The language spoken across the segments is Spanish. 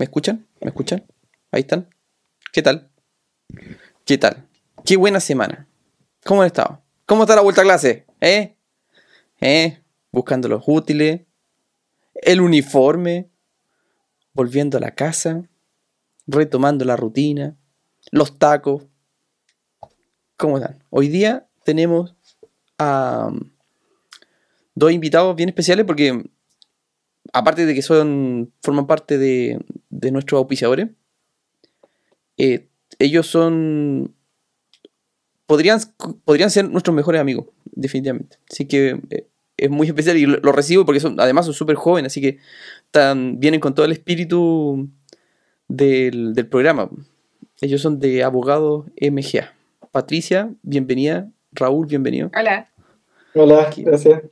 ¿Me escuchan? ¿Me escuchan? Ahí están. ¿Qué tal? ¿Qué tal? Qué buena semana. ¿Cómo han estado? ¿Cómo está la vuelta a clase? ¿Eh? ¿Eh? Buscando los útiles. El uniforme. Volviendo a la casa. Retomando la rutina. Los tacos. ¿Cómo están? Hoy día tenemos a um, dos invitados bien especiales porque aparte de que son forman parte de, de nuestros auspiciadores, eh, ellos son podrían, podrían ser nuestros mejores amigos, definitivamente. Así que eh, es muy especial y lo, recibo porque son, además son súper jóvenes, así que vienen con todo el espíritu del, del programa. Ellos son de Abogados MGA. Patricia, bienvenida. Raúl, bienvenido. Hola. Hola, gracias.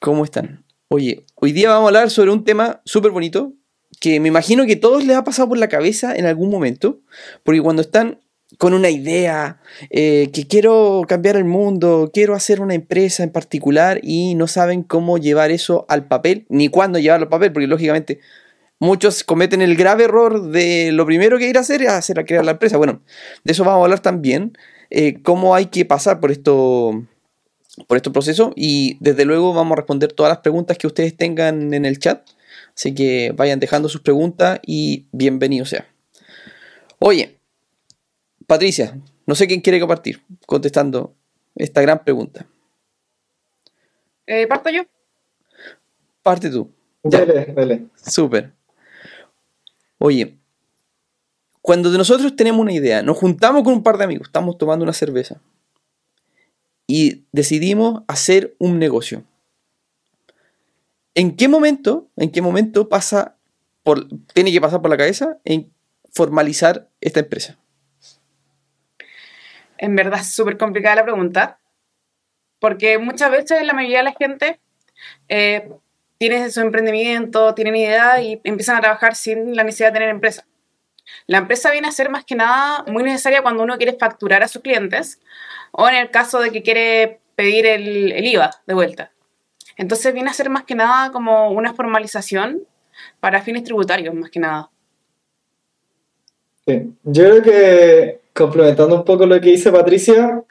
¿Cómo están? Oye, hoy día vamos a hablar sobre un tema súper bonito que me imagino que todos les ha pasado por la cabeza en algún momento, porque cuando están con una idea, eh, que quiero cambiar el mundo, quiero hacer una empresa en particular y no saben cómo llevar eso al papel, ni cuándo llevarlo al papel, porque lógicamente muchos cometen el grave error de lo primero que ir a hacer es hacer a crear la empresa. Bueno, de eso vamos a hablar también, eh, cómo hay que pasar por esto por este proceso y desde luego vamos a responder todas las preguntas que ustedes tengan en el chat. Así que vayan dejando sus preguntas y bienvenido sea. Oye, Patricia, no sé quién quiere compartir contestando esta gran pregunta. Eh, ¿Parto yo? Parte tú. Dale, dale. Súper. Oye, cuando nosotros tenemos una idea, nos juntamos con un par de amigos, estamos tomando una cerveza y decidimos hacer un negocio. ¿En qué momento, en qué momento pasa por, tiene que pasar por la cabeza en formalizar esta empresa? En verdad es súper complicada la pregunta, porque muchas veces la mayoría de la gente eh, tiene su emprendimiento, tienen idea y empiezan a trabajar sin la necesidad de tener empresa. La empresa viene a ser más que nada muy necesaria cuando uno quiere facturar a sus clientes o en el caso de que quiere pedir el, IVA de vuelta. Entonces viene a ser más que nada como una formalización para fines tributarios, más que nada. Yo creo que complementando un poco lo que dice Patricia,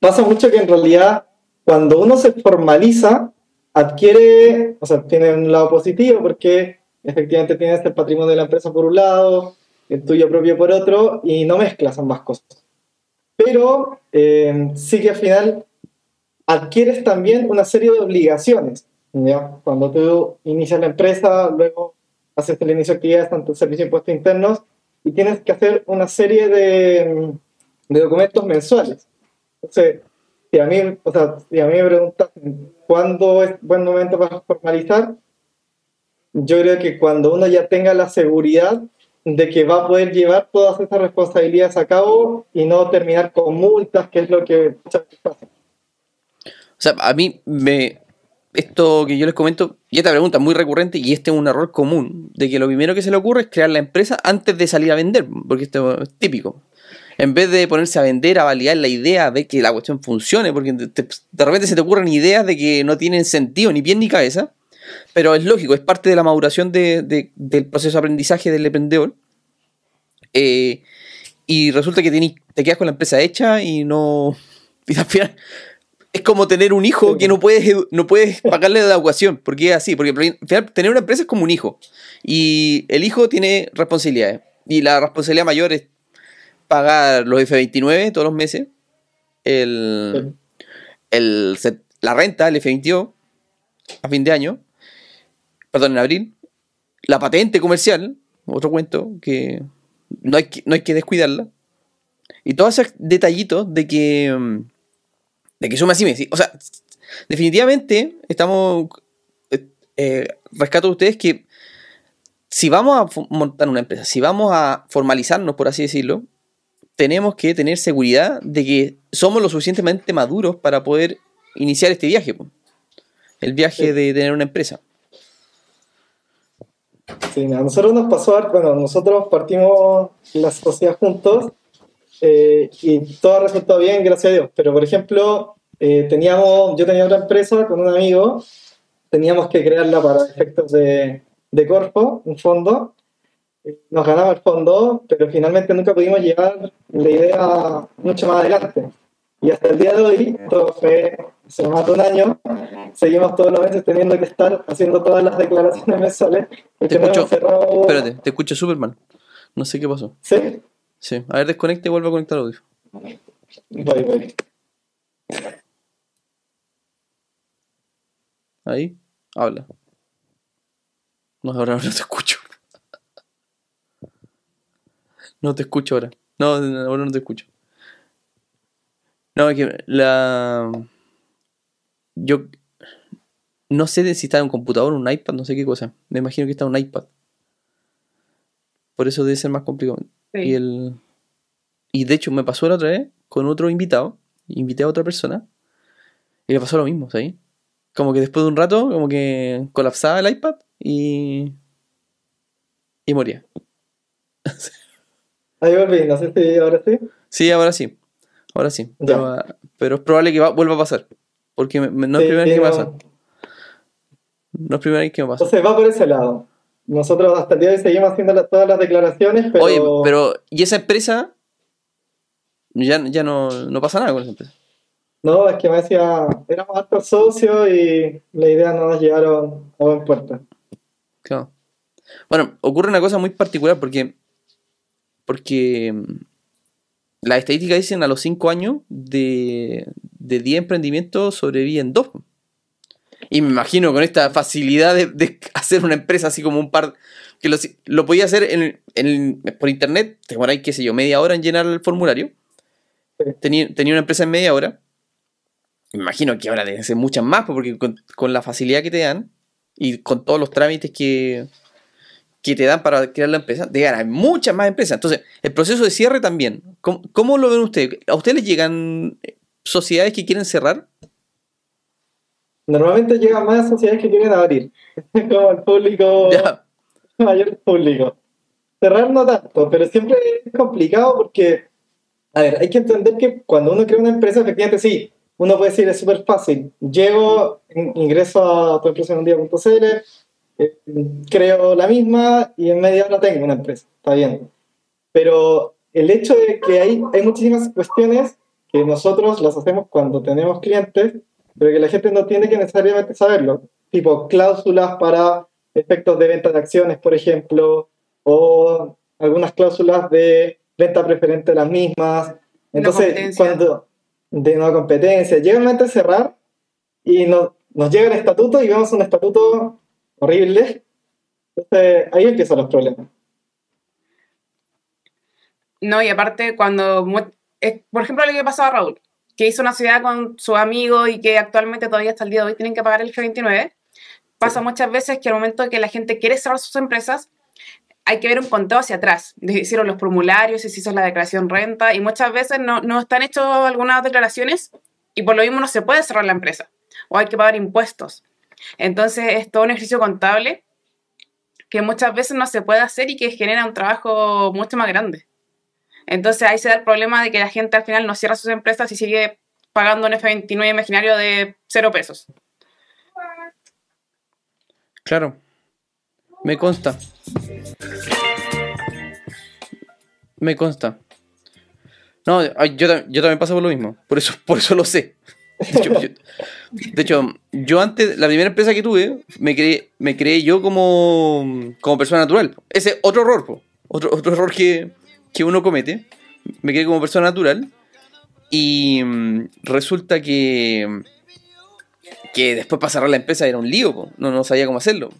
pasa mucho que en realidad cuando uno se formaliza, adquiere, o sea, tiene un lado positivo porque efectivamente tienes el patrimonio de la empresa por un lado, el tuyo propio por otro, y no mezclas ambas cosas. Pero eh, sí que al final adquieres también una serie de obligaciones. ¿ya? Cuando tú inicias la empresa, luego haces el inicio de actividades, tanto el servicio de impuestos internos, y tienes que hacer una serie de, de documentos mensuales. Entonces, si a mí, o sea, si a mí me preguntas cuándo es buen momento para formalizar, yo creo que cuando uno ya tenga la seguridad de que va a poder llevar todas esas responsabilidades a cabo y no terminar con multas, que es lo que muchas veces pasa. O sea, a mí me. Esto que yo les comento, y esta pregunta es muy recurrente, y este es un error común, de que lo primero que se le ocurre es crear la empresa antes de salir a vender, porque esto es típico. En vez de ponerse a vender, a validar la idea, a ver que la cuestión funcione, porque de repente se te ocurren ideas de que no tienen sentido, ni pie ni cabeza, pero es lógico, es parte de la maduración del proceso de aprendizaje del emprendedor. Eh, y resulta que te quedas con la empresa hecha y no. Y al final es como tener un hijo que no puedes, no puedes pagarle la educación, porque es así, porque al final tener una empresa es como un hijo. Y el hijo tiene responsabilidades. Y la responsabilidad mayor es pagar los F29 todos los meses, el, la renta, el F22, a fin de año, perdón, en abril, la patente comercial, otro cuento que no hay que, no hay que descuidarla, y todos esos detallitos de que, de que suma así, o sea, definitivamente estamos, eh, rescato de ustedes que si vamos a montar una empresa, si vamos a formalizarnos, por así decirlo, tenemos que tener seguridad de que somos lo suficientemente maduros para poder iniciar este viaje. El viaje de tener una empresa. Sí, a nosotros nos pasó, bueno, nosotros partimos la sociedad juntos eh, y todo resultó bien, gracias a Dios. Pero, por ejemplo, eh, teníamos, yo tenía otra empresa con un amigo, teníamos que crearla para efectos de, de Corfo, un fondo, nos ganamos el fondo, pero finalmente nunca pudimos llevar la idea mucho más adelante. Y hasta el día de hoy, todo fue se nos mató un año, seguimos todos los meses teniendo que estar haciendo todas las declaraciones mensuales. Te escucho, espérate, te escucho Superman. No sé qué pasó. ¿Sí? Sí. A ver, desconecte y vuelve a conectar el audio. Voy, voy. Ahí, habla. No, ahora no te escucho. No te escucho ahora. No, ahora no te escucho. No, es que la. Yo no sé si está en un computador, un iPad, no sé qué cosa. Me imagino que está en un iPad. Por eso debe ser más complicado. Y el. Y de hecho me pasó la otra vez con otro invitado. Invité a otra persona. Y le pasó lo mismo, ¿sabes? Como que después de un rato, como que colapsaba el iPad y. Y moría. Ahí volví, no sé si ahora sí. Sí, ahora sí. Ahora sí. Pero, es probable que vuelva a pasar. Porque no es primera vez que pasa. No es primera vez que me pasa. Entonces va por ese lado. Nosotros hasta el día de hoy seguimos haciendo todas las declaraciones, pero... Oye, pero ¿y esa empresa? Ya, ya no, no pasa nada con esa empresa. No, es que me decía, éramos altos socios y la idea no nos llegaron a buen puerto. Claro. Bueno, ocurre una cosa muy particular porque, porque las estadísticas dicen a los 5 años de, de 10 emprendimientos sobreviven 2. Y me imagino con esta facilidad de, hacer una empresa así como un par, que lo, podía hacer en, por internet, te demoráis, qué sé yo, media hora en llenar el formulario. Tenía, tenía una empresa en media hora. Me imagino que ahora deben ser muchas más, porque con, la facilidad que te dan y con todos los trámites que, que te dan para crear la empresa, de ganar muchas más empresas. Entonces, el proceso de cierre también. ¿Cómo, ¿Cómo, lo ven ustedes? ¿A ustedes les llegan sociedades que quieren cerrar? Normalmente llegan más sociedades que quieren abrir. Como el público, mayor público. Cerrar no tanto, pero siempre es complicado porque, a ver, hay que entender que cuando uno crea una empresa, efectivamente sí, uno puede decir es súper fácil. Llego, ingreso a tu empresa en un día.cl, eh, creo la misma y en media hora tengo una empresa. Está bien. Pero el hecho de que hay, hay muchísimas cuestiones que nosotros las hacemos cuando tenemos clientes, pero que la gente no tiene que necesariamente saberlo. Tipo cláusulas para efectos de venta de acciones, por ejemplo, o algunas cláusulas de venta preferente de las mismas. Entonces, cuando de nueva competencia, llega el momento de cerrar y nos, nos llega el estatuto y vemos un estatuto horrible. Entonces, ahí empiezan los problemas. No, y aparte, cuando por ejemplo, lo que pasó a Raúl, que hizo una ciudad con su amigo y que actualmente todavía hasta el día de hoy tienen que pagar el G29. Pasa muchas veces que al momento que la gente quiere cerrar sus empresas, hay que ver un conteo hacia atrás. Hicieron los formularios, se hizo la declaración renta y muchas veces no, no están hechas algunas declaraciones y por lo mismo no se puede cerrar la empresa o hay que pagar impuestos. Entonces es todo un ejercicio contable que muchas veces no se puede hacer y que genera un trabajo mucho más grande. Entonces ahí se da el problema de que la gente al final no cierra sus empresas y sigue pagando un F29 imaginario de cero pesos. Claro, me consta. Me consta. No, yo, también paso por lo mismo. Por eso, por eso lo sé. De hecho, yo, antes, la primera empresa que tuve, me creé, me creé yo como, como persona natural. Ese otro error, otro, otro error que, que uno comete, me quedé como persona natural y mm, resulta que que después para cerrar la empresa era un lío, no, no sabía cómo hacerlo.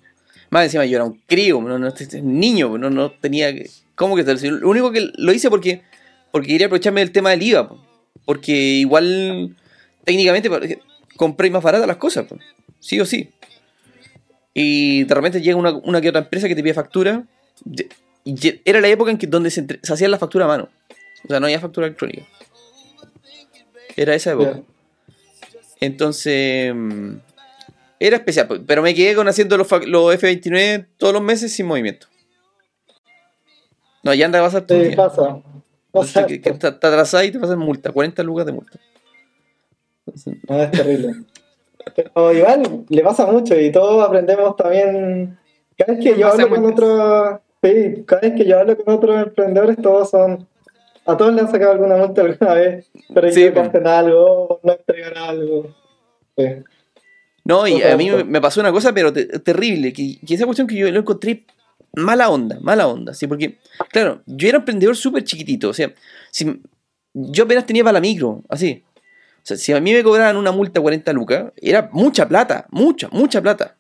Más encima yo era un crío, no, no, este, un niño, no, no tenía. ¿Cómo que? Lo único que lo hice porque, porque quería aprovecharme del tema del IVA, porque igual técnicamente compré más baratas las cosas, sí o sí. Y de repente llega una, una que otra empresa que te pide factura. Y era la época en que donde se, se hacían la factura a mano. O sea, no había factura electrónica. Era esa época. Entonces. Mm, era especial, pero me quedé con haciendo los, F29 todos los meses sin movimiento. No, ya anda a pasar todo. Sí, pasa. pasa que, te, atrasás y te pasan multa, 40 lucas de multa. No, es terrible. Pero igual le pasa mucho y todos aprendemos también. Cada vez que yo hablo con otro Sí, cada vez que yo hablo con otros emprendedores, todos son. A todos le han sacado alguna multa alguna vez, pero Sí, equivocaste en algo, no entregar algo. Sí. No, y a mí me pasó una cosa, pero te- terrible, que, que esa cuestión que yo lo encontré mala onda, mala onda, ¿sí? Porque, claro, yo era emprendedor súper chiquitito, o sea, si, yo apenas tenía para la micro, así. O si a mí me cobraban una multa 40 lucas, era mucha plata, mucha, mucha plata.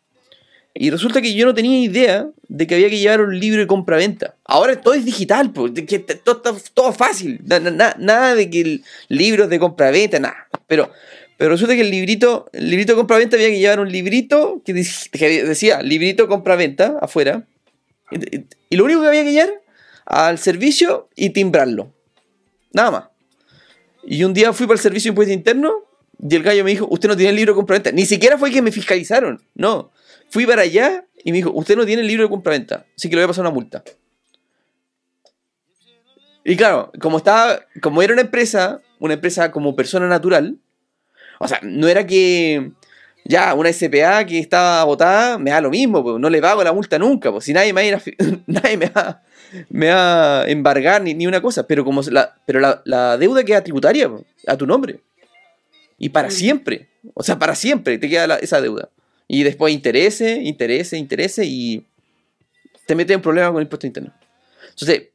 Y resulta que yo no tenía idea de que había que llevar un libro de compra-venta. Ahora todo es digital, pues, de todo todo fácil. Na- na- na- nada de que libros de compra-venta, nada. Pero, pero resulta que el librito, el librito de compra-venta había que llevar un librito que, dec- que decía librito compra-venta afuera. Y, y- y lo único que había que llevar al servicio y timbrarlo. Nada más. Y un día fui para el servicio de impuesto interno y el gallo me dijo, usted no tiene el libro de compraventa. Ni siquiera fue que me fiscalizaron. No. Fui para allá y me dijo, usted no tiene el libro de compraventa. Así que le voy a pasar una multa. Y claro, como estaba, como era una empresa, una empresa como persona natural, o sea, no era que ya una SPA que estaba votada me da lo mismo, pues, no le pago la multa nunca, pues si nadie me va a, ir a nadie me va, me va a embargar ni, ni una cosa, pero como se- la, pero la, la deuda queda tributaria a tu nombre. Y para Mm. siempre, o sea, para siempre te queda la- esa deuda. Y después interese, interese, interese y te metes en problemas con el impuesto interno. Entonces,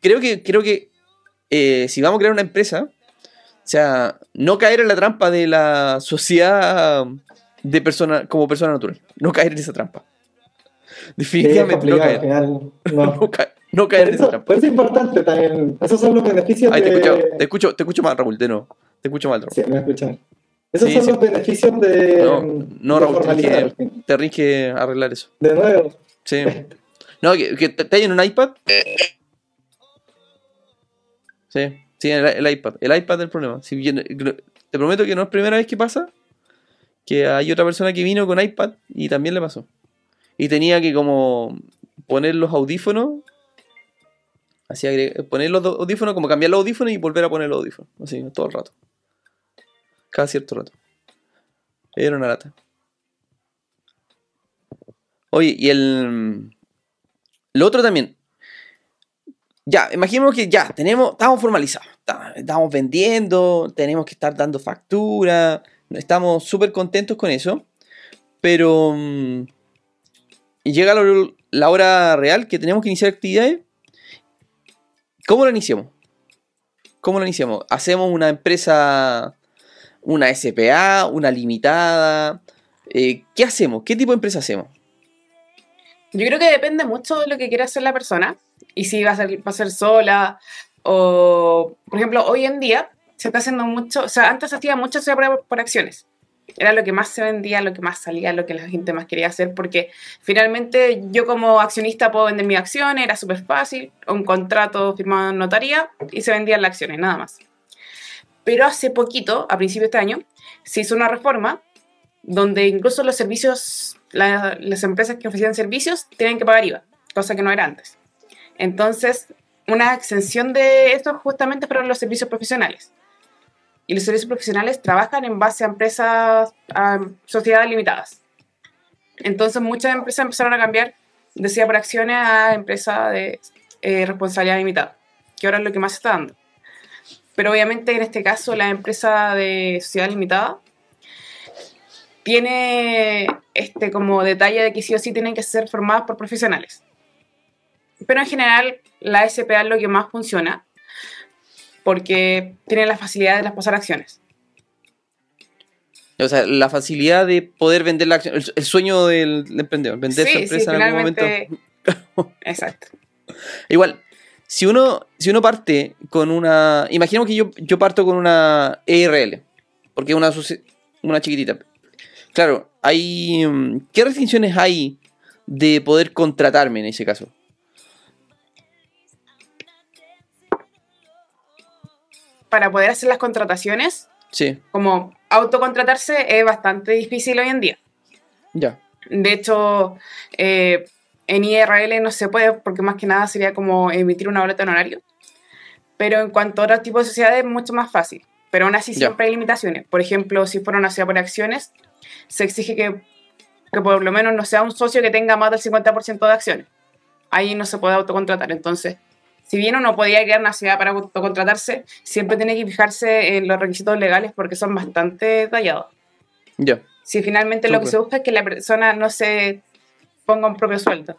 creo que, creo que eh, si vamos a crear una empresa, o sea, no caer en la trampa de la sociedad de persona, como persona natural. No caer en esa trampa. Sí, es Definitivamente no caer. final. No. No, ca- no caer en esa eso, trampa. por eso es importante también. Esos son los beneficios Ahí te de. escucho, te escucho, te escucho mal, Raúl, de nuevo. Te escucho mal, Raúl. Sí, me escuchan. Esos Sí, son sí. los beneficios de. No, no, de Raúl, tenés que, tenés que arreglar eso. De nuevo. Sí. No, que, que te, te hay en un iPad. Sí, sí, el, el iPad. El iPad es el problema. Si te prometo que no es primera vez que pasa. Que hay otra persona que vino con iPad y también le pasó. Y tenía que como poner los audífonos. Así poner los audífonos, como cambiar los audífonos y volver a poner los audífonos. Así, todo el rato. Cada cierto rato. Era una lata. Oye, y el. Lo otro también. Ya, imaginemos que ya, tenemos, estamos formalizados. ta- Estamos vendiendo, tenemos que estar dando factura. Estamos súper contentos con eso. Pero. mm, llega la hora real que tenemos que iniciar actividades. ¿Cómo lo iniciamos? ¿Cómo lo iniciamos? ¿Hacemos una empresa, una SPA, una limitada? Eh, ¿Qué hacemos? ¿Qué tipo de empresa hacemos? Yo creo que depende mucho de lo que quiera hacer la persona y si va a ser, va a ser sola o, por ejemplo, hoy en día se está haciendo mucho, o sea, antes se hacía mucho por, por acciones. Era lo que más se vendía, lo que más salía, lo que la gente más quería hacer, porque finalmente yo como accionista puedo vender mis acciones, era súper fácil, un contrato firmado en notaría y se vendían las acciones, nada más. Pero hace poquito, a principios de este año, se hizo una reforma donde incluso los servicios, la- las empresas que ofrecían servicios tienen que pagar IVA, cosa que no era antes. Entonces, una exención de esto justamente para los servicios profesionales. Y los servicios profesionales trabajan en base a empresas, a sociedades limitadas. Entonces, muchas empresas empezaron a cambiar, decía por acciones, a empresa de eh, responsabilidad limitada, que ahora es lo que más se está dando. Pero obviamente en este caso la empresa de sociedad limitada tiene este como detalle de que sí o sí tienen que ser formadas por profesionales. Pero en general la SPA es lo que más funciona porque tiene la facilidad de las pasar acciones. O sea, la facilidad de poder vender la acción, el, el sueño del, del emprendedor, vender su Sí, sí, empresa en algún momento. Exacto. Igual, si uno, si uno parte con una. Imaginemos que yo, yo parto con una ERL, porque es una, una chiquitita. Claro, hay. mm, ¿Qué restricciones hay de poder contratarme en ese caso? Para poder hacer las contrataciones, Sí, como autocontratarse es bastante difícil hoy en día. ya. De hecho, eh, en IRL no se puede porque más que nada sería como emitir una boleta de honorario. Pero en cuanto a otro tipo de sociedades es mucho más fácil. Pero aún así Ya. siempre hay limitaciones. Por ejemplo, si fuera una sociedad por acciones, se exige que, que por lo menos no sea un socio que tenga más del 50% de acciones. ahí no se puede autocontratar. Entonces, si bien uno podía crear una ciudad para autocontratarse, siempre tiene que fijarse en los requisitos legales porque son bastante detallados. Ya. Si finalmente lo que se busca es que la persona no se ponga un propio sueldo.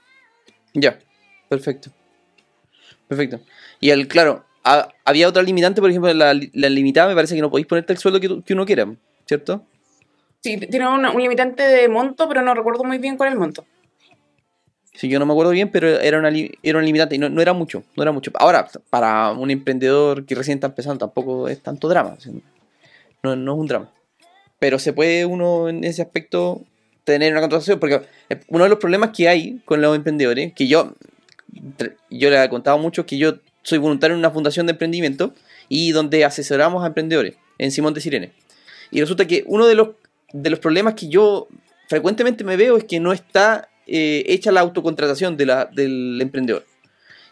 Ya, perfecto. Perfecto. Y el, claro, ha- había otra limitante, por ejemplo, la, la limitada me parece que no podéis ponerte el sueldo que uno quiera, ¿cierto? Sí, tiene un, un limitante de monto, pero no recuerdo muy bien cuál es el monto. Sí, yo no me acuerdo bien, pero era una, era una limitante y no, era mucho, no era mucho. Ahora, para un emprendedor que recién está empezando, tampoco es tanto drama. no es un drama. Pero se puede uno en ese aspecto tener una contratación, porque eh, uno de los problemas que hay con los emprendedores, que yo, yo le he contado mucho, que yo soy voluntario en una fundación de emprendimiento y donde asesoramos a emprendedores en Simón de Sirene. Y resulta que uno de los, de los problemas que yo frecuentemente me veo es que no está eh, hecha la autocontratación del emprendedor.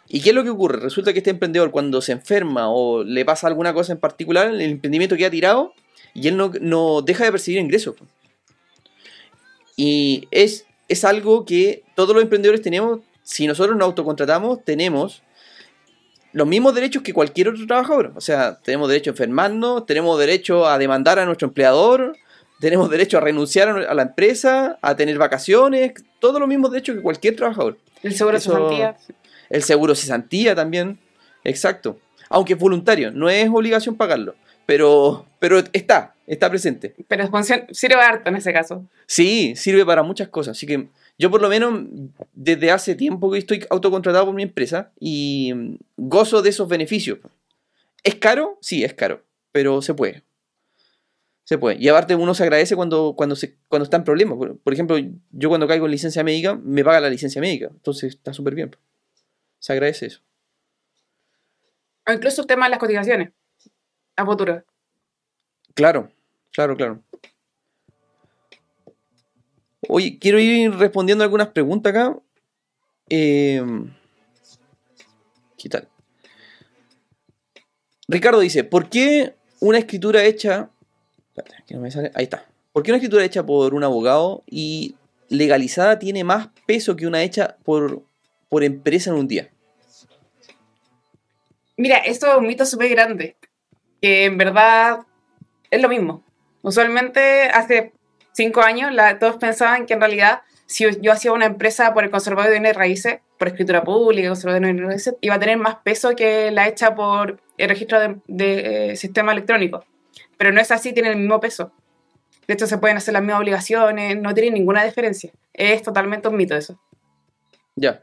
¿Y qué es lo que ocurre? Resulta que este emprendedor cuando se enferma o le pasa alguna cosa en particular, el emprendimiento queda tirado y él no, no deja de percibir ingresos. Y es, es algo que todos los emprendedores tenemos, si nosotros nos autocontratamos, tenemos los mismos derechos que cualquier otro trabajador. O sea, tenemos derecho a enfermarnos, tenemos derecho a demandar a nuestro empleador, tenemos derecho a renunciar a la empresa, a tener vacaciones, todos los mismos derechos que cualquier trabajador. El seguro Eso- de cesantía. El seguro cesantía también, exacto. Aunque es voluntario, no es obligación pagarlo, pero, pero está, está presente. Pero sirve harto en ese caso. Sí, sirve para muchas cosas. Así que yo por lo menos desde hace tiempo que estoy autocontratado por mi empresa y gozo de esos beneficios. ¿Es caro? Sí, es caro, pero se puede. Se puede. Y aparte uno se agradece cuando, cuando, se, cuando está en problemas. Por, por ejemplo, yo cuando caigo en licencia médica, me paga la licencia médica. Entonces está súper bien. Se agradece eso. O incluso el tema de las cotizaciones a futuro. Claro, claro, claro. Oye, quiero ir respondiendo algunas preguntas acá. Eh, ¿Qué tal? Ricardo dice, ¿por qué una escritura hecha... Espérate. Ahí está. ¿Por qué una escritura hecha por un abogado y legalizada tiene más peso que una hecha por, por empresa en un día? Mira, esto es un mito súper grande, que en verdad es lo mismo. Usualmente hace cinco años la- todos pensaban que en realidad si yo hacía una empresa por el conservador de bienes raíces, por escritura pública, conservador de bienes raíces, iba a tener más peso que la hecha por el registro de, de, eh, sistema electrónico. Pero no es así, tiene el mismo peso. De hecho, se pueden hacer las mismas obligaciones, no tiene ninguna diferencia. Es totalmente un mito eso. Ya.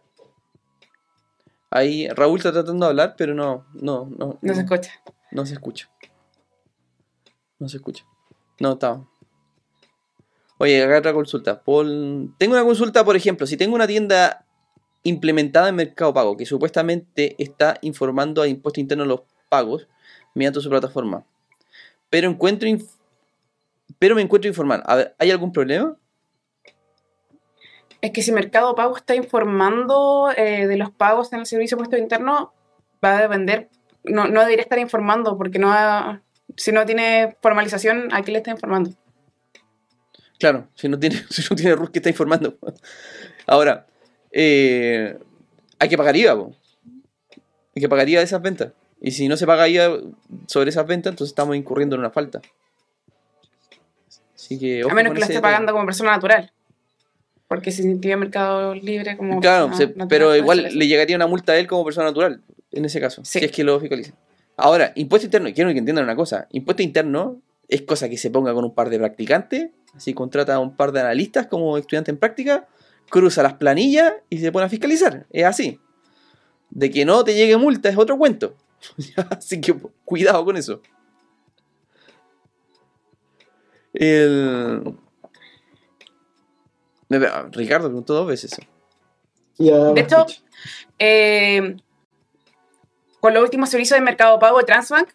Ahí Raúl está tratando de hablar, pero no, no, no. No se escucha. No se escucha. No se escucha. No, está. Oye, acá otra consulta. Paul- Tengo una consulta, por ejemplo, si tengo una tienda implementada en Mercado Pago que supuestamente está informando a Impuesto Interno los pagos mediante su plataforma, pero encuentro pero me encuentro informal. A ver, ¿hay algún problema? Es que si Mercado Pago está informando eh, de los pagos en el servicio de impuesto interno, va a depender, no, no debería estar informando, porque no ha- si no tiene formalización, ¿a quién le está informando? Claro, si no tiene, si no tiene RUT que está informando. Ahora, eh, hay que pagar IVA, po. Hay que pagar IVA de esas ventas. Y si no se paga IVA sobre esas ventas, entonces estamos incurriendo en una falta. Así que, a menos que lo ese esté detalle. pagando como persona natural. Porque si tiene Mercado Libre como Claro, se- natural, pero igual le llegaría una multa a él como persona natural, en ese caso, Sí. si es que lo fiscaliza. Ahora, impuesto interno, quiero que entiendan una cosa, impuesto interno es cosa que se ponga con un par de practicantes, así contrata a un par de analistas como estudiante en práctica, cruza las planillas y se pone a fiscalizar, es así. De que no te llegue multa es otro cuento. así que cuidado con eso. El... Me- Ricardo preguntó dos veces eso. De hecho. Eh, con los últimos servicios de Mercado Pago de Transbank,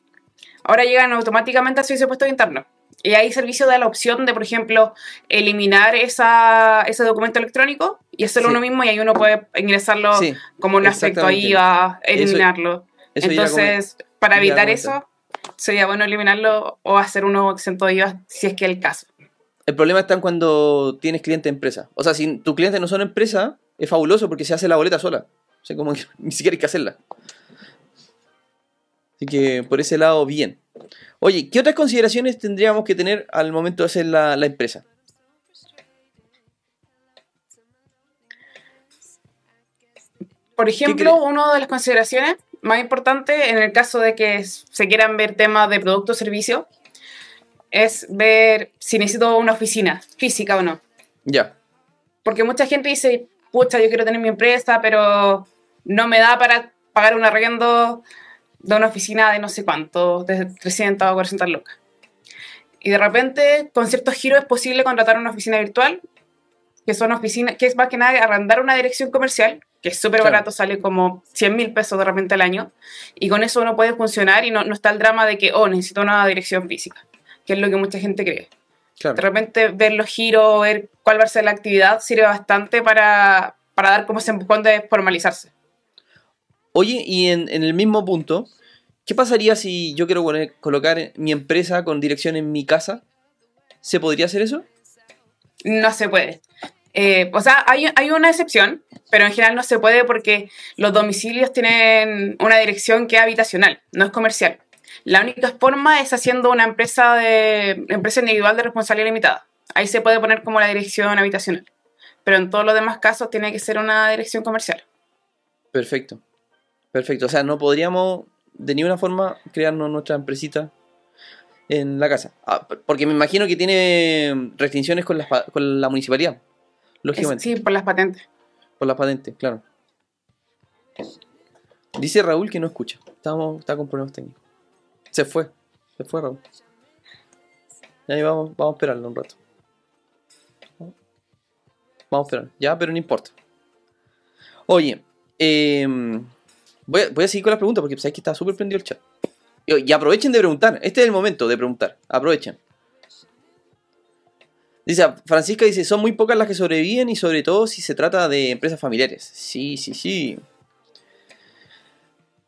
ahora llegan automáticamente al servicio de impuestos internos. Y ahí el servicio da la opción de, por ejemplo, eliminar esa, ese documento electrónico y hacerlo Sí. uno mismo y ahí uno puede ingresarlo Sí, como un aspecto a exactamente. IVA, eliminarlo. eso Entonces, para evitar eso, sería bueno eliminarlo o hacer uno exento de IVA si es que es el caso. El problema está en cuando tienes cliente de empresa. O sea, si tus clientes no son empresa, es fabuloso porque se hace la boleta sola. O sea, como que ni siquiera hay que hacerla. Así que por ese lado, bien. Oye, ¿qué otras consideraciones tendríamos que tener al momento de hacer la, la empresa? Por ejemplo, una de las consideraciones más importantes en el caso de que se quieran ver temas de producto o servicio es ver si necesito una oficina física o no. Ya. Porque mucha gente dice, pucha, yo quiero tener mi empresa, pero no me da para pagar un arriendo de una oficina de no sé cuánto, de 300 o 400 lucas. Y de repente, con ciertos giros es posible contratar una oficina virtual, que son oficinas, que es más que nada arrendar una dirección comercial, que es súper Claro. barato, sale como 100 mil pesos de repente al año, y con eso uno puede funcionar y no, no está el drama de que, oh, necesito una dirección física, que es lo que mucha gente cree. Claro. De repente ver los giros, ver cuál va a ser la actividad, sirve bastante para, para dar como ese empujón de formalizarse. Oye, y en, en el mismo punto, ¿qué pasaría si yo quiero poner- colocar mi empresa con dirección en mi casa? ¿Se podría hacer eso? No se puede. Eh, o sea, hay, hay una excepción, pero en general no se puede porque los domicilios tienen una dirección que es habitacional, no es comercial. La única forma es haciendo una empresa de empresa individual de responsabilidad limitada. Ahí se puede poner como la dirección habitacional. Pero en todos los demás casos tiene que ser una dirección comercial. Perfecto. Perfecto. O sea, no podríamos de ninguna forma crearnos nuestra empresita en la casa. Ah, porque me imagino que tiene restricciones con la, con la municipalidad. Es- Lógicamente. sí, por las patentes. Por las patentes, claro. Dice Raúl que no escucha. Estamos, está con problemas técnicos. Se fue. Se fue Raúl. Y ahí vamos, vamos a esperarlo un rato. Vamos a esperar. Ya, pero no importa. Oye, em, voy, a, voy a seguir con las preguntas porque sabéis que está súper prendido el chat. Y aprovechen de preguntar. Este es el momento de preguntar. Aprovechen. Dice, Francisca dice, son muy pocas las que sobreviven y sobre todo si se trata de empresas familiares. Sí, sí, sí.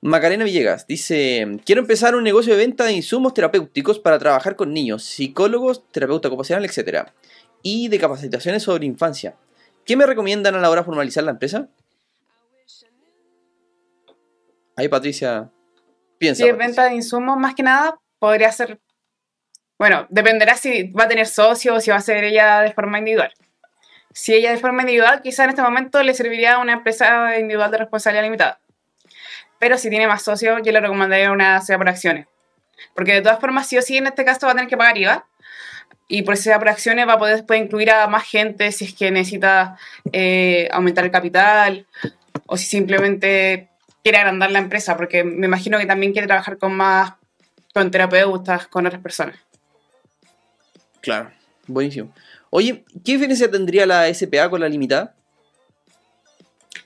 Macarena Villegas dice, quiero empezar un negocio de venta de insumos terapéuticos para trabajar con niños, psicólogos, terapeuta ocupacional, etc. Y de capacitaciones sobre infancia. ¿Qué me recomiendan a la hora de formalizar la empresa? Ahí Patricia piensa. Si es Patricia. venta de insumos, más que nada, podría ser. Bueno, dependerá si va a tener socios o si va a ser ella de forma individual. Si ella de forma individual, quizá en este momento le serviría una empresa individual de responsabilidad limitada. Pero si tiene más socios, yo le recomendaría una SEA por acciones. Porque de todas formas, sí o sí, en este caso va a tener que pagar IVA. Y por SEA por acciones va a poder después incluir a más gente si es que necesita eh, aumentar el capital o si simplemente quiere agrandar la empresa, porque me imagino que también quiere trabajar con más, con terapeutas, con otras personas. Claro, buenísimo. Oye, ¿qué diferencia tendría la SPA con la limitada?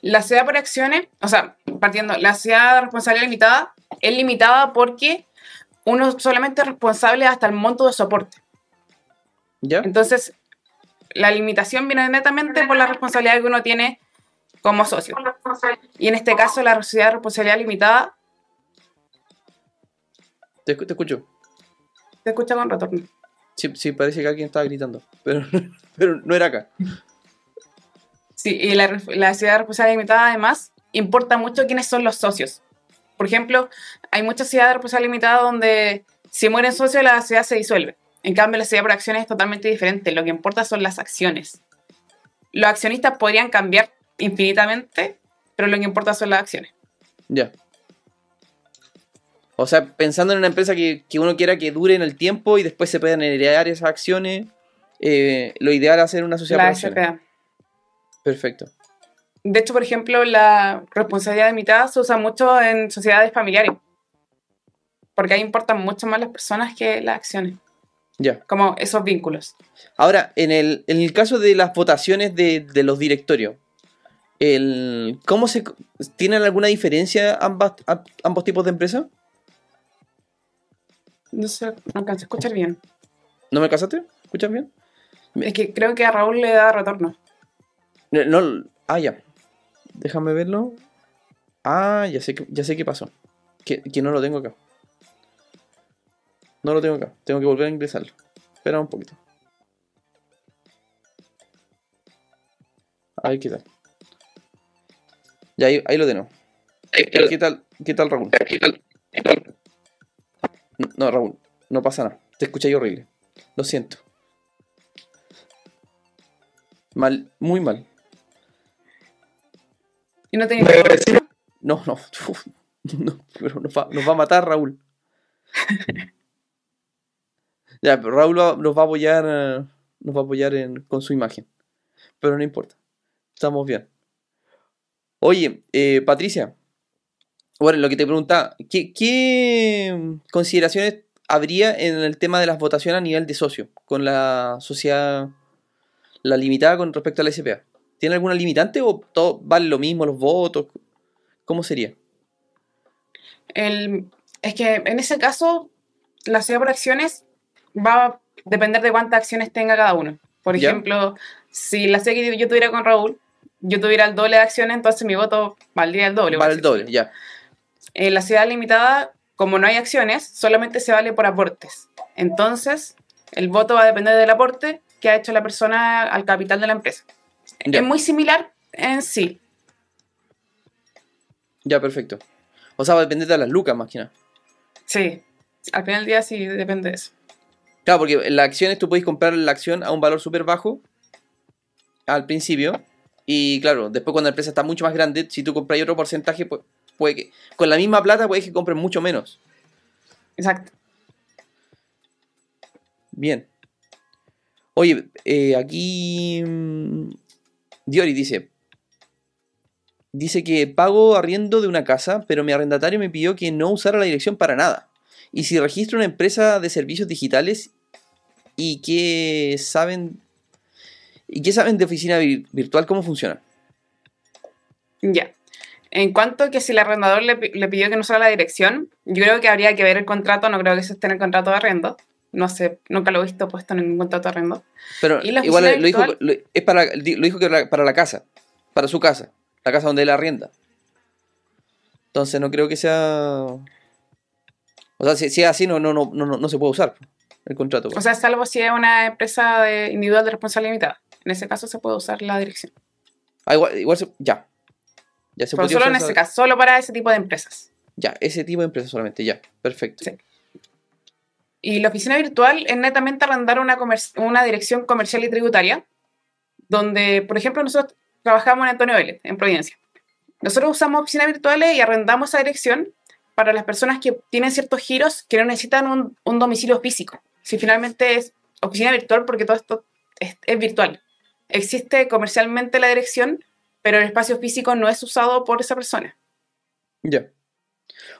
La ciudad por acciones, o sea, partiendo, la ciudad de responsabilidad limitada es limitada porque uno solamente es responsable hasta el monto de soporte. ¿Ya? Entonces, la limitación viene netamente por la responsabilidad que uno tiene como socio. Y en este caso, la sociedad de responsabilidad limitada Te, escu- te escucho. se escucha con retorno. Sí, sí, parece que alguien estaba gritando. Pero, pero no era acá. Sí, y la, la sociedad de responsabilidad limitada además importa mucho quiénes son los socios. Por ejemplo, hay muchas sociedades de responsabilidad limitada donde si mueren socios la sociedad se disuelve. En cambio, la sociedad por acciones es totalmente diferente. Lo que importa son las acciones. Los accionistas podrían cambiar infinitamente, pero lo que importa son las acciones. Ya. O sea, pensando en una empresa que, que uno quiera que dure en el tiempo y después se puedan heredar esas acciones, eh, lo ideal es hacer una sociedad La. SPA. Perfecto. De hecho, por ejemplo, la responsabilidad limitada se usa mucho en sociedades familiares. Porque ahí importan mucho más las personas que las acciones. Ya. Como esos vínculos. Ahora, en el, en el caso de las votaciones de, de los directorios, el, ¿cómo se tienen alguna diferencia ambas, ambos tipos de empresas? No sé, no alcancé a escuchar bien. ¿No me casaste? ¿Escuchas bien? Es que creo que a Raúl le da retorno. No, no- ah, ya. Déjame verlo. Ah, ya sé, que- ya sé qué pasó. Que, que no lo tengo acá. No lo tengo acá. Tengo que volver a ingresarlo. Espera un poquito. A ver qué tal. Ya ahí, ahí lo tenemos. ¿Qué tal, ¿Qué tal, Raúl? No, Raúl, no pasa nada. Te escuché horrible. Lo siento. Mal, muy mal. Y no tenía No, no, no, pero nos va, nos va a matar Raúl. ya, pero Raúl va- nos va a apoyar, eh, nos va a apoyar en- con su imagen. Pero no importa. Estamos bien. Oye, eh, Patricia. Bueno, lo que te preguntaba, ¿qué, qué consideraciones habría en el tema de las votaciones a nivel de socio con la sociedad, la limitada con respecto a la SPA? ¿Tiene alguna limitante o todo vale lo mismo los votos? ¿Cómo sería? El, es que en ese caso, la ciudad por acciones va a depender de cuántas acciones tenga cada uno. Por Ya. ejemplo, si la ciudad que yo tuviera con Raúl, yo tuviera el doble de acciones, entonces mi voto valdría el doble. Vale el doble, ya. En la ciudad limitada, como no hay acciones, solamente se vale por aportes. Entonces, el voto va a depender del aporte que ha hecho la persona al capital de la empresa. Ya. Es muy similar en sí. Ya, perfecto. O sea, va a depender de las lucas más que nada. Sí. Al final del día sí depende de eso. Claro, porque en las acciones tú puedes comprar la acción a un valor súper bajo al principio. Y claro, después cuando la empresa está mucho más grande, si tú compras otro porcentaje, pues puede que con la misma plata puedes que compres mucho menos. Exacto. Bien. Oye, eh, aquí mm, Diori dice, dice que pago arriendo de una casa, pero mi arrendatario me pidió que no usara la dirección para nada. Y si registro una empresa de servicios digitales y que saben y qué saben de oficina vir- virtual, ¿cómo funciona? Ya. En cuanto a que si el arrendador le, le pidió que no usara la dirección, yo creo que habría que ver el contrato, no creo que eso esté en el contrato de arrendo. No sé, nunca lo he visto puesto en ningún contrato de arrendo. Pero ¿Y la igual lo dijo, lo- es para, lo dijo que era para la casa, para su casa, la casa donde él arrienda. Entonces no creo que sea... O sea, si, si es así, no, no, no, no, no- no se puede usar el contrato. O sea, salvo si es una empresa de- individual de responsabilidad limitada. En ese caso se puede usar la dirección. Ah, igual, igual se- ya. Ya se Pero solo en ese caso, solo para ese tipo de empresas. Ya, ese tipo de empresa solamente, ya. Perfecto. Sí. Y la oficina virtual es netamente arrendar una, una dirección comercial y tributaria, donde, por ejemplo, nosotros trabajamos en Antonio Vélez, en Providencia. Nosotros usamos oficinas virtuales y arrendamos esa dirección para las personas que tienen ciertos giros que no necesitan un, un domicilio físico. Si finalmente es oficina virtual, porque todo esto es, es virtual. Existe comercialmente la dirección, pero el espacio físico no es usado por esa persona. Ya.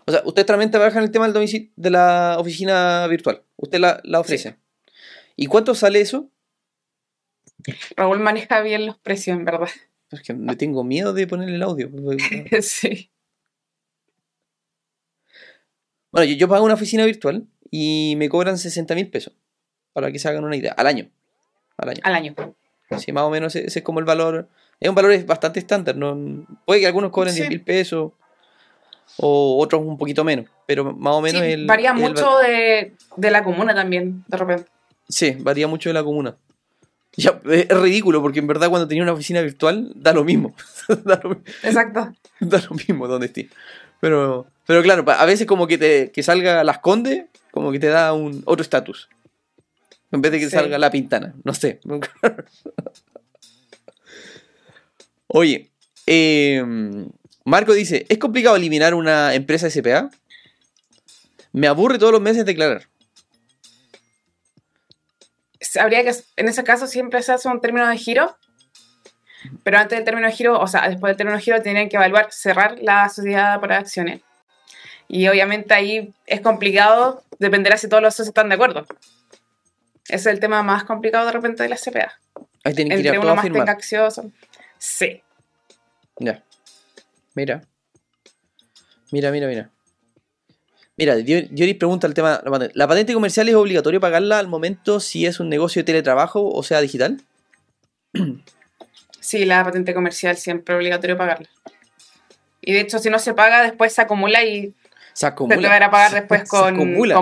O sea, usted también trabaja en el tema del domicilio de la oficina virtual. Usted la, la ofrece. ¿Y cuánto sale eso? Raúl maneja bien los precios, en verdad. Es que me tengo miedo de ponerle el audio. sí. Bueno, yo, yo pago una oficina virtual y me cobran 60 mil pesos. Para que se hagan una idea. Al año. Al año. Al año. Sí, más o menos ese, ese es como el valor. Es un valor bastante estándar. ¿no? Puede que algunos cobren Sí. 10 mil pesos o otros un poquito menos. Pero más o menos Sí, el. varía el mucho de, de la comuna también, de repente. Sí, varía mucho de la comuna. Ya, es ridículo porque en verdad cuando tenía una oficina virtual da lo mismo. da, lo, Exacto. da lo mismo donde esté. Pero, pero claro, a veces como que te que salga las condes, como que te da un otro estatus. En vez de que Sí. salga la pintana. No sé. Oye, eh, Marco dice, ¿es complicado eliminar una empresa SPA? Me aburre todos los meses declarar. Habría que, en ese caso, siempre se hace un término de giro. Pero antes del término de giro, o sea, después del término de giro, tienen que evaluar cerrar la sociedad por acciones. Y obviamente ahí es complicado, dependerá si todos los socios están de acuerdo. Ese es el tema más complicado de repente de la CPA. Ahí tienen que ir a uno más tenga. Sí. Ya. Mira. Mira, mira, mira. Mira, Dio- Dioris pregunta el tema. La patente. ¿La patente comercial es obligatorio pagarla al momento si es un negocio de teletrabajo o sea digital? Sí, la patente comercial siempre es obligatorio pagarla. Y de hecho, si no se paga, después se acumula y Se te acumula. deberá pagar después Se con,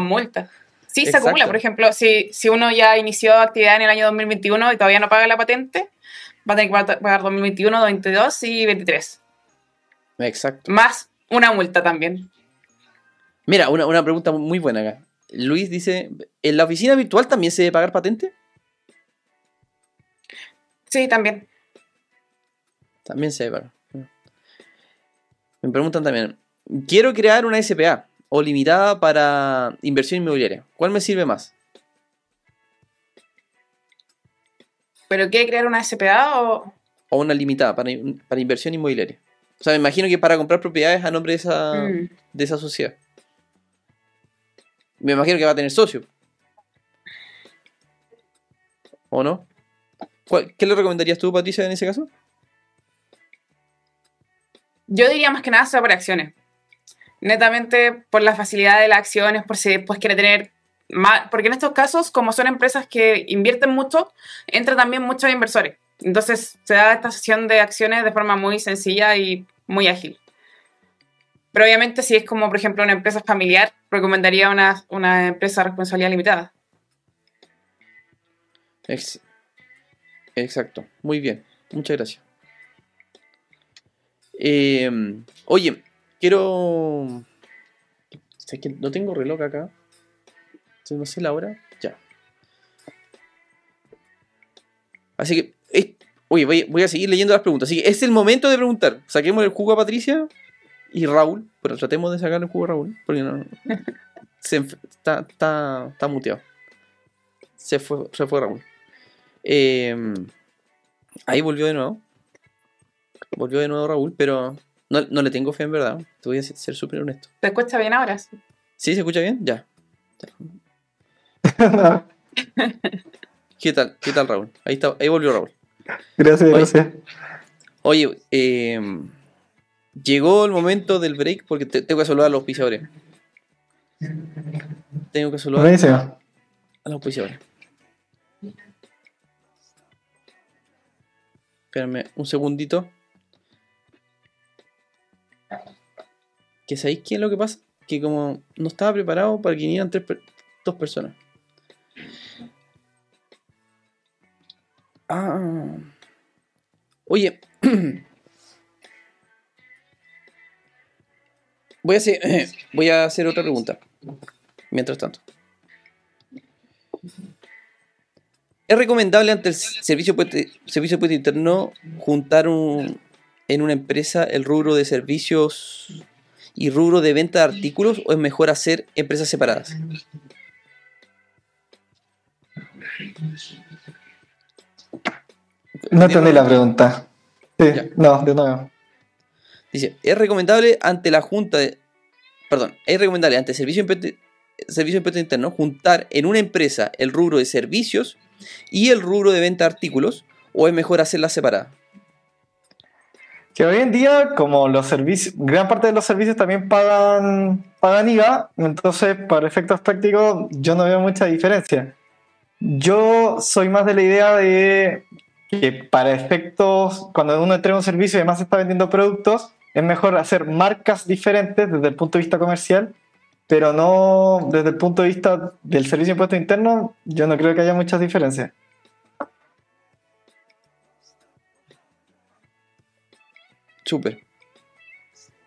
multa. Sí, se acumula. Por ejemplo, si, si uno ya inició actividad en el año 2021 y todavía no paga la patente, va a tener que pa- pagar 2021, 2022 y 2023. Exacto. Más una multa también. Mira, una, una pregunta muy buena acá. Luis dice, ¿en la oficina virtual también se debe pagar patente? Sí, también. También se debe pagar. Me preguntan también, quiero crear una SPA o limitada para inversión inmobiliaria. ¿Cuál me sirve más? ¿Pero qué? ¿Crear una SPA o...? O una limitada para, para inversión inmobiliaria. O sea, me imagino que para comprar propiedades a nombre de esa, Mm. de esa sociedad. Me imagino que va a tener socio. ¿O no? ¿Cuál- ¿Qué le recomendarías tú, Patricia, en ese caso? Yo diría más que nada sobre acciones. Netamente por la facilidad de las acciones, por si después quiere tener. Porque en estos casos, como son empresas que invierten mucho, entra también muchos inversores. Entonces se da esta sesión de acciones de forma muy sencilla y muy ágil. Pero obviamente, si es como, por ejemplo, una empresa familiar, recomendaría una, una empresa de responsabilidad limitada. Ex- Exacto, muy bien, muchas gracias. Eh, oye, quiero... ¿Sabes que no tengo reloj acá? Entonces, No sé la hora. Ya. Así que... es- Oye, voy, voy a seguir leyendo las preguntas. Así que es el momento de preguntar. Saquemos el jugo a Patricia y Raúl. Pero tratemos de sacar el jugo a Raúl. Porque no... se está, está, está muteado. Se fue, se fue Raúl. Eh, ahí volvió de nuevo. Volvió de nuevo Raúl, pero no, no le tengo fe en verdad. Te voy a ser ser súper honesto. ¿Te escucha bien ahora? ¿Sí se escucha bien? Ya. ¿Qué tal? ¿Qué tal Raúl? Ahí está, ahí volvió Raúl. gracias, Oye. gracias. Oye, eh, llegó el momento del break porque te- tengo que saludar a los auspiciadores. Tengo que saludar Buenísimo. a los auspiciadores. Espérame un segundito. Que sabéis qué es lo que pasa? Que como no estaba preparado para que vinieran tres dos personas. Ah. Oye. Voy a hacer, voy a hacer otra pregunta. Mientras tanto. ¿Es recomendable ante el servicio puente, servicio puente interno juntar un, en una empresa el rubro de servicios y rubro de venta de artículos o es mejor hacer empresas separadas? No entendí la pregunta. Sí, Ya. no, de nuevo. Dice, es recomendable ante la Junta de... Perdón, es recomendable ante el Servicio de Servicio de Interno juntar en una empresa el rubro de servicios y el rubro de venta de artículos o es mejor hacerlas separadas? Que hoy en día, como los servicios, gran parte de los servicios también pagan, pagan IVA, entonces para efectos prácticos yo no veo mucha diferencia. Yo soy más de la idea de que para efectos, cuando uno entrega un servicio y además está vendiendo productos, es mejor hacer marcas diferentes desde el punto de vista comercial, pero no desde el punto de vista del servicio de impuesto interno, yo no creo que haya muchas diferencias. Súper.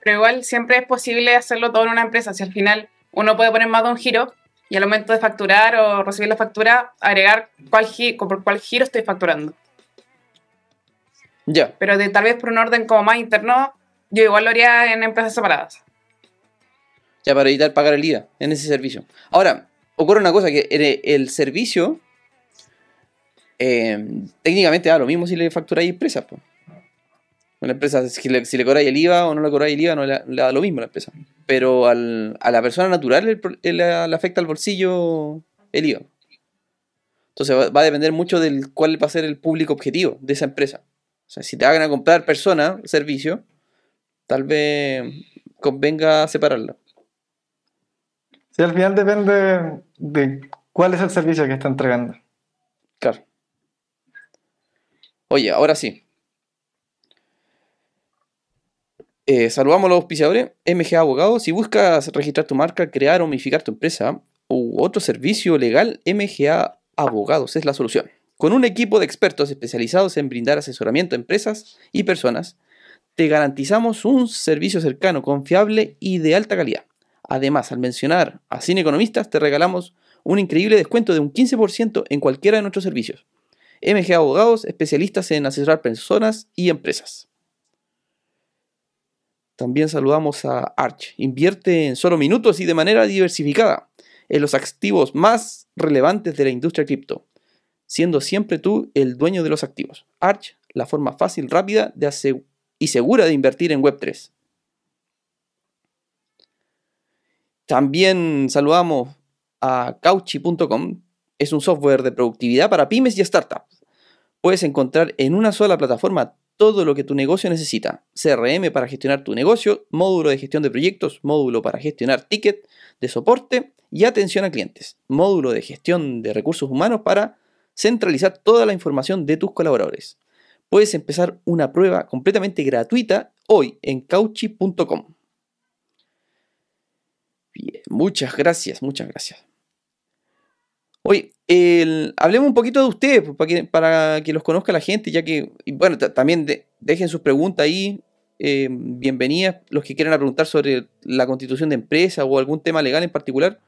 Pero igual siempre es posible hacerlo todo en una empresa. Si al final uno puede poner más de un giro y al momento de facturar o recibir la factura, agregar cuál por cuál giro estoy facturando. Ya. Pero de, tal vez por un orden como más interno, yo igual lo haría en empresas separadas. Ya para evitar pagar el IVA en ese servicio. Ahora, ocurre una cosa, que el, el servicio eh, técnicamente da lo mismo si le facturáis empresas. po. La empresa, si le, si le cobráis el IVA o no le cobráis el IVA, no le, le da lo mismo a la empresa. Pero al- a la persona natural el el- le, le afecta al bolsillo el IVA. Entonces va, va a depender mucho del cuál va a ser el público objetivo de esa empresa. O sea, si te hagan a comprar persona, servicio, tal vez convenga separarla. Sí, al final depende de cuál es el servicio que está entregando. Claro. Oye, ahora sí. Eh, saludamos a los auspiciadores. MG Abogados. Si buscas registrar tu marca, crear o modificar tu empresa u otro servicio legal, MGA Abogados es la solución. Con un equipo de expertos especializados en brindar asesoramiento a empresas y personas, te garantizamos un servicio cercano, confiable y de alta calidad. Además, al mencionar a Cine Economistas, te regalamos un increíble descuento de un 15% en cualquiera de nuestros servicios. MG Abogados, especialistas en asesorar personas y empresas. También saludamos a Arch. Invierte en solo minutos y de manera diversificada en los activos más relevantes de la industria cripto, siendo siempre tú el dueño de los activos. Arch, la forma fácil, rápida de y segura de invertir en Web3. También saludamos a Couchy.com. Es un software de productividad para pymes y startups. Puedes encontrar en una sola plataforma todo lo que tu negocio necesita. CRM para gestionar tu negocio, módulo de gestión de proyectos, módulo para gestionar tickets de soporte y atención a clientes, módulo de gestión de recursos humanos para centralizar toda la información de tus colaboradores. Puedes empezar una prueba completamente gratuita hoy en Couchy.com muchas gracias, muchas gracias. Oye, hablemos un poquito de ustedes, pues, para que, para que los conozca la gente, ya que, bueno, también dejen sus preguntas ahí, eh, bienvenidas, los que quieran preguntar sobre la constitución de empresa o algún tema legal en particular,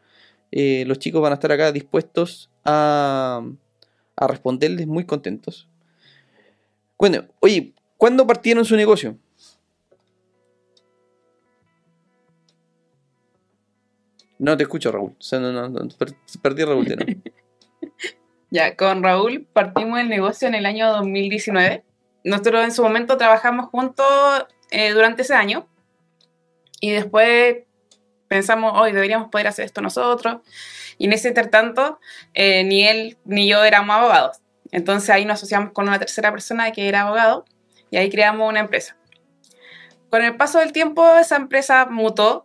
eh, los chicos van a estar acá dispuestos a, a responderles muy contentos. Bueno, oye, ¿cuándo partieron su negocio? No te escucho, Raúl. O sea, no, no, perdí Raúl ya, con Raúl partimos el negocio en el año 2019. Nosotros en su momento trabajamos juntos eh, durante ese año y después pensamos, hoy deberíamos poder hacer esto nosotros. Y en ese intertanto, eh, ni él ni yo éramos abogados. Entonces ahí nos asociamos con una tercera persona que era abogado y ahí creamos una empresa. Con el paso del tiempo, esa empresa mutó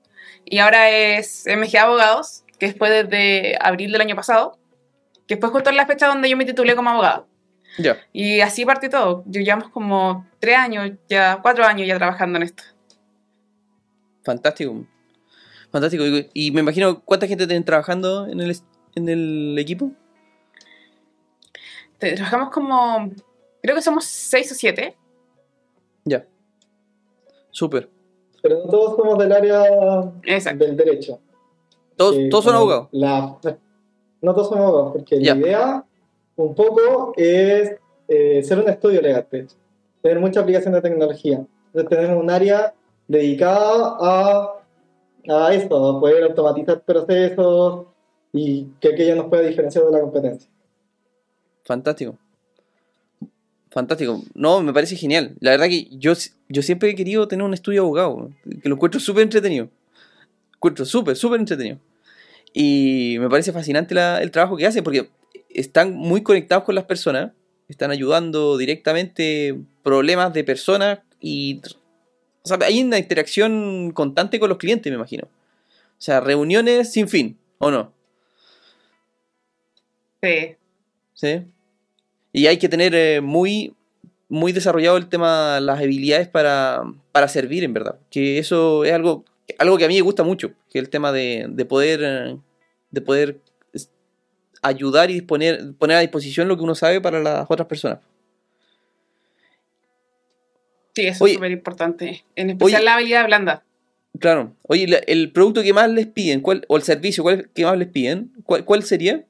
y ahora es MG Abogados, que fue desde abril del año pasado, que fue justo en la fecha donde yo me titulé como abogado. Ya. Y así partió todo. Yo llevamos como tres años, ya cuatro años ya trabajando en esto. Fantástico. Fantástico. Y me imagino, ¿cuánta gente tienen trabajando en el, en el equipo? Trabajamos como, creo que somos seis o siete. Ya. Súper pero no todos somos del área del derecho. ¿Todos, eh, ¿todos son abogados? no todos son abogados, porque la idea un poco es eh, ser un estudio legal, tener mucha aplicación de tecnología. Entonces tenemos un área dedicada a, a esto, a poder automatizar procesos y que aquello nos pueda diferenciar de la competencia. Fantástico. Fantástico. No, me parece genial. La verdad que yo, yo siempre he querido tener un estudio abogado, que lo encuentro súper entretenido. Encuentro súper, súper entretenido. Y me parece fascinante el trabajo que hacen porque están muy conectados con las personas, están ayudando directamente problemas de personas y... O sea, hay una interacción constante con los clientes, me imagino. O sea, reuniones sin fin, ¿o no? Sí. ¿Sí? Y hay que tener eh, muy, muy desarrollado el tema, las habilidades para, servir, en verdad. Que eso es algo, algo que a mí me gusta mucho, que el tema de, poder, de poder ayudar y disponer, poner a disposición lo que uno sabe para las otras personas. Sí, eso es súper importante. En especial la habilidad blanda. Claro. Oye, el producto que más les piden, cuál, o el servicio cuál, que más les piden, ¿cuál, cuál sería?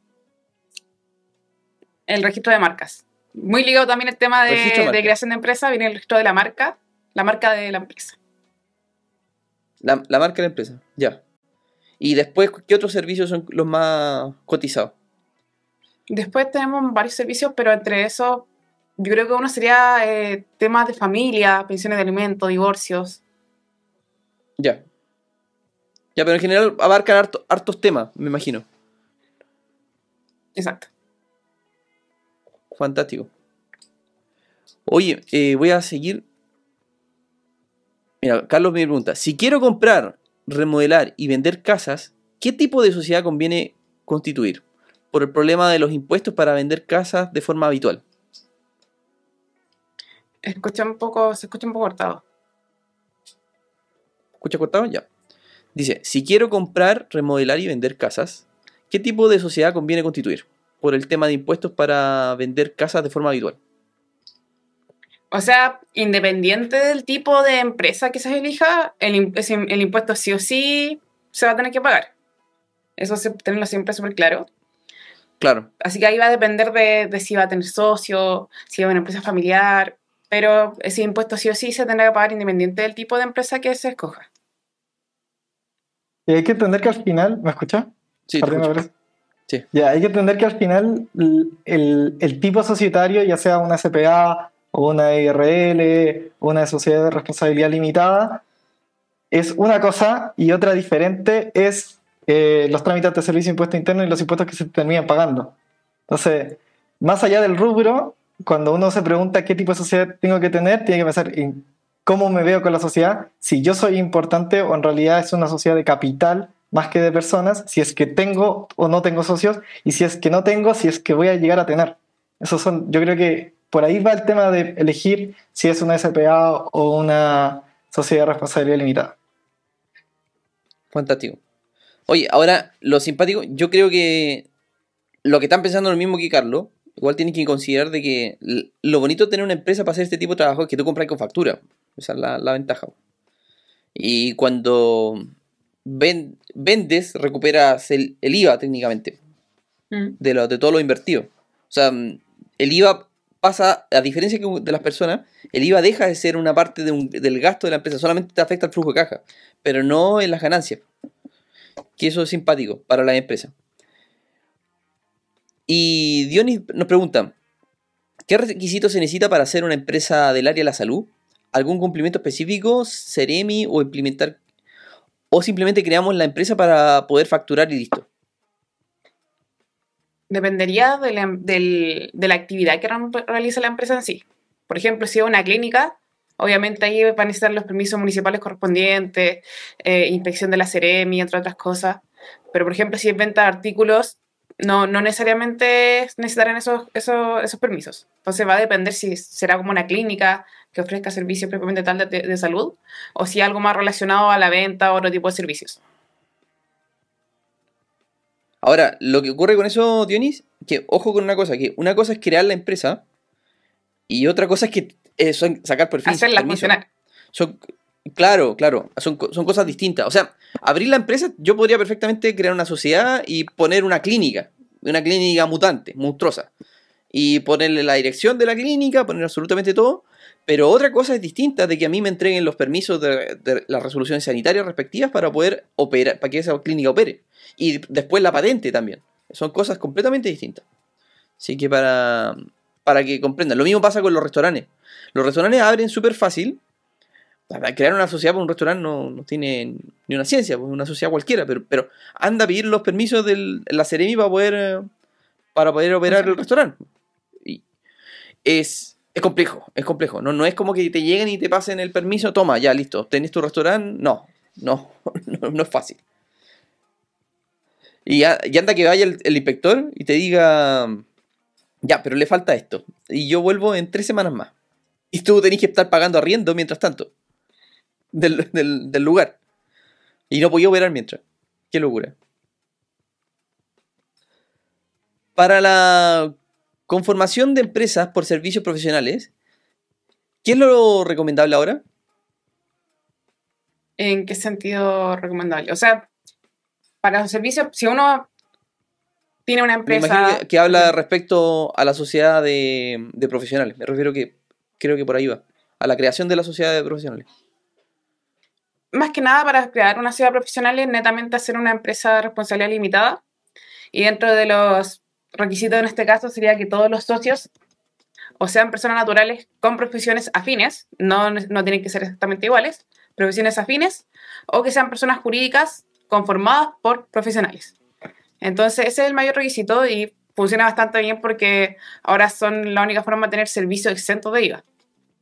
El registro de marcas. Muy ligado también el tema de, creación de empresa, viene el registro de la marca, la marca de la empresa. La, marca de la empresa, ya. Y después, ¿qué otros servicios son los más cotizados? Después tenemos varios servicios, pero entre esos, yo creo que uno sería eh, temas de familia, pensiones de alimentos, divorcios. Ya. Ya, pero en general abarcan hartos temas, me imagino. Exacto. Fantástico. Oye, eh, voy a seguir. Mira, Carlos me pregunta: si quiero comprar, remodelar y vender casas, ¿qué tipo de sociedad conviene constituir? Por el problema de los impuestos para vender casas de forma habitual. Escucha un poco, se escucha un poco cortado. ¿Escucha cortado? Ya. Dice, si quiero comprar, remodelar y vender casas, ¿qué tipo de sociedad conviene constituir? Por el tema de impuestos para vender casas de forma habitual. O sea, independiente del tipo de empresa que se elija, el, impuesto sí o sí se va a tener que pagar. Eso se, tenerlo siempre súper claro. Claro. Así que ahí va a depender de, de si va a tener socio, si va a una empresa familiar, pero ese impuesto sí o sí se tendrá que pagar independiente del tipo de empresa que se escoja. Y hay que entender que al final, ¿me escucha? Sí, te Perdón, escucho. Sí. Ya, hay que entender que al final el, el- tipo societario, ya sea una SPA o una IRL una sociedad de responsabilidad limitada, es una cosa y otra diferente es eh, los trámites de servicio de impuesto interno y los impuestos que se terminan pagando. Entonces, más allá del rubro, cuando uno se pregunta qué tipo de sociedad tengo que tener, tiene que pensar en cómo me veo con la sociedad, si yo soy importante o en realidad es una sociedad de capital más que de personas, si es que tengo o no tengo socios, y si es que no tengo, si es que voy a llegar a tener. Esos son, yo creo que por ahí va el tema de elegir si es una SPA o una sociedad de responsabilidad limitada. Fantástico. Oye, ahora, lo simpático, yo creo que lo que están pensando lo mismo que Carlos, igual tienen que considerar de que lo bonito de tener una empresa para hacer este tipo de trabajo es que tú compras con factura. Esa es la, la ventaja. Y cuando ven- vendes, recuperas el, el IVA técnicamente Mm. de, lo, de todo lo invertido. O sea, mm, el IVA pasa, a diferencia de las personas, el IVA deja de ser una parte de un- del gasto de la empresa, solamente te afecta el flujo de caja, pero no en las ganancias. Que eso es simpático para la empresa. Y Dionis nos pregunta, ¿qué requisitos se necesita para ser una empresa del área de la salud? ¿Algún cumplimiento específico, Ceremi o implementar o simplemente creamos la empresa para poder facturar y listo? Dependería de la, actividad que re- realiza la empresa en sí. Por ejemplo, si es una clínica, obviamente ahí van a necesitar los permisos municipales correspondientes, eh, inspección de la Ceremi, entre otras cosas. Pero, por ejemplo, si es venta de artículos, no, necesariamente necesitarán esos, esos permisos. Entonces va a depender si será como una clínica que ofrezca servicios propiamente tal de, de salud o si algo más relacionado a la venta o otro tipo de servicios. Ahora, lo que ocurre con eso, Dionis, que ojo con una cosa, que una cosa es crear la empresa y otra cosa es que eh, son sacar perfil. Hacerla funcionar. Son, claro, claro, son cosas distintas. O sea, abrir la empresa, yo podría perfectamente crear una sociedad y poner una clínica, una clínica mutante, monstruosa. Y ponerle la dirección de la clínica, poner absolutamente todo. Pero otra cosa es distinta de que a mí me entreguen los permisos de, de las resoluciones sanitarias respectivas para poder operar, para que esa clínica opere. Y después la patente también. Son cosas completamente distintas. Así que para, para que comprendan. Lo mismo pasa con los restaurantes. Los restaurantes abren súper fácil. Para crear una sociedad para un restaurante no, no tiene ni una ciencia, pues una sociedad cualquiera, pero, pero anda a pedir los permisos de la Ceremi para poder, para poder operar el restaurante. Y es, es complejo, es complejo. No, no es como que te lleguen y te pasen el permiso, toma, ya listo, tenés tu restaurante. No, no, no, es fácil. Y, anda que vaya el, inspector y te diga, ya, pero le falta esto. Y yo vuelvo en tres semanas más. Y tú tenés que estar pagando arriendo mientras tanto. Del- del lugar. Y no podía operar mientras. Qué locura. Para la conformación de empresas por servicios profesionales, ¿qué es lo recomendable ahora? ¿En qué sentido recomendable? O sea, para los servicios, si uno tiene una empresa... que, que habla respecto a la sociedad de, de profesionales. Me refiero que creo que por ahí va. A la creación de la sociedad de profesionales. más que nada para crear una ciudad profesional es netamente hacer una empresa de responsabilidad limitada. Y dentro de los requisitos en este caso sería que todos los socios o sean personas naturales con profesiones afines, no, no tienen que ser exactamente iguales, profesiones afines, o que sean personas jurídicas conformadas por profesionales. Entonces ese es el mayor requisito y funciona bastante bien porque ahora son la única forma de tener servicios exentos de IVA.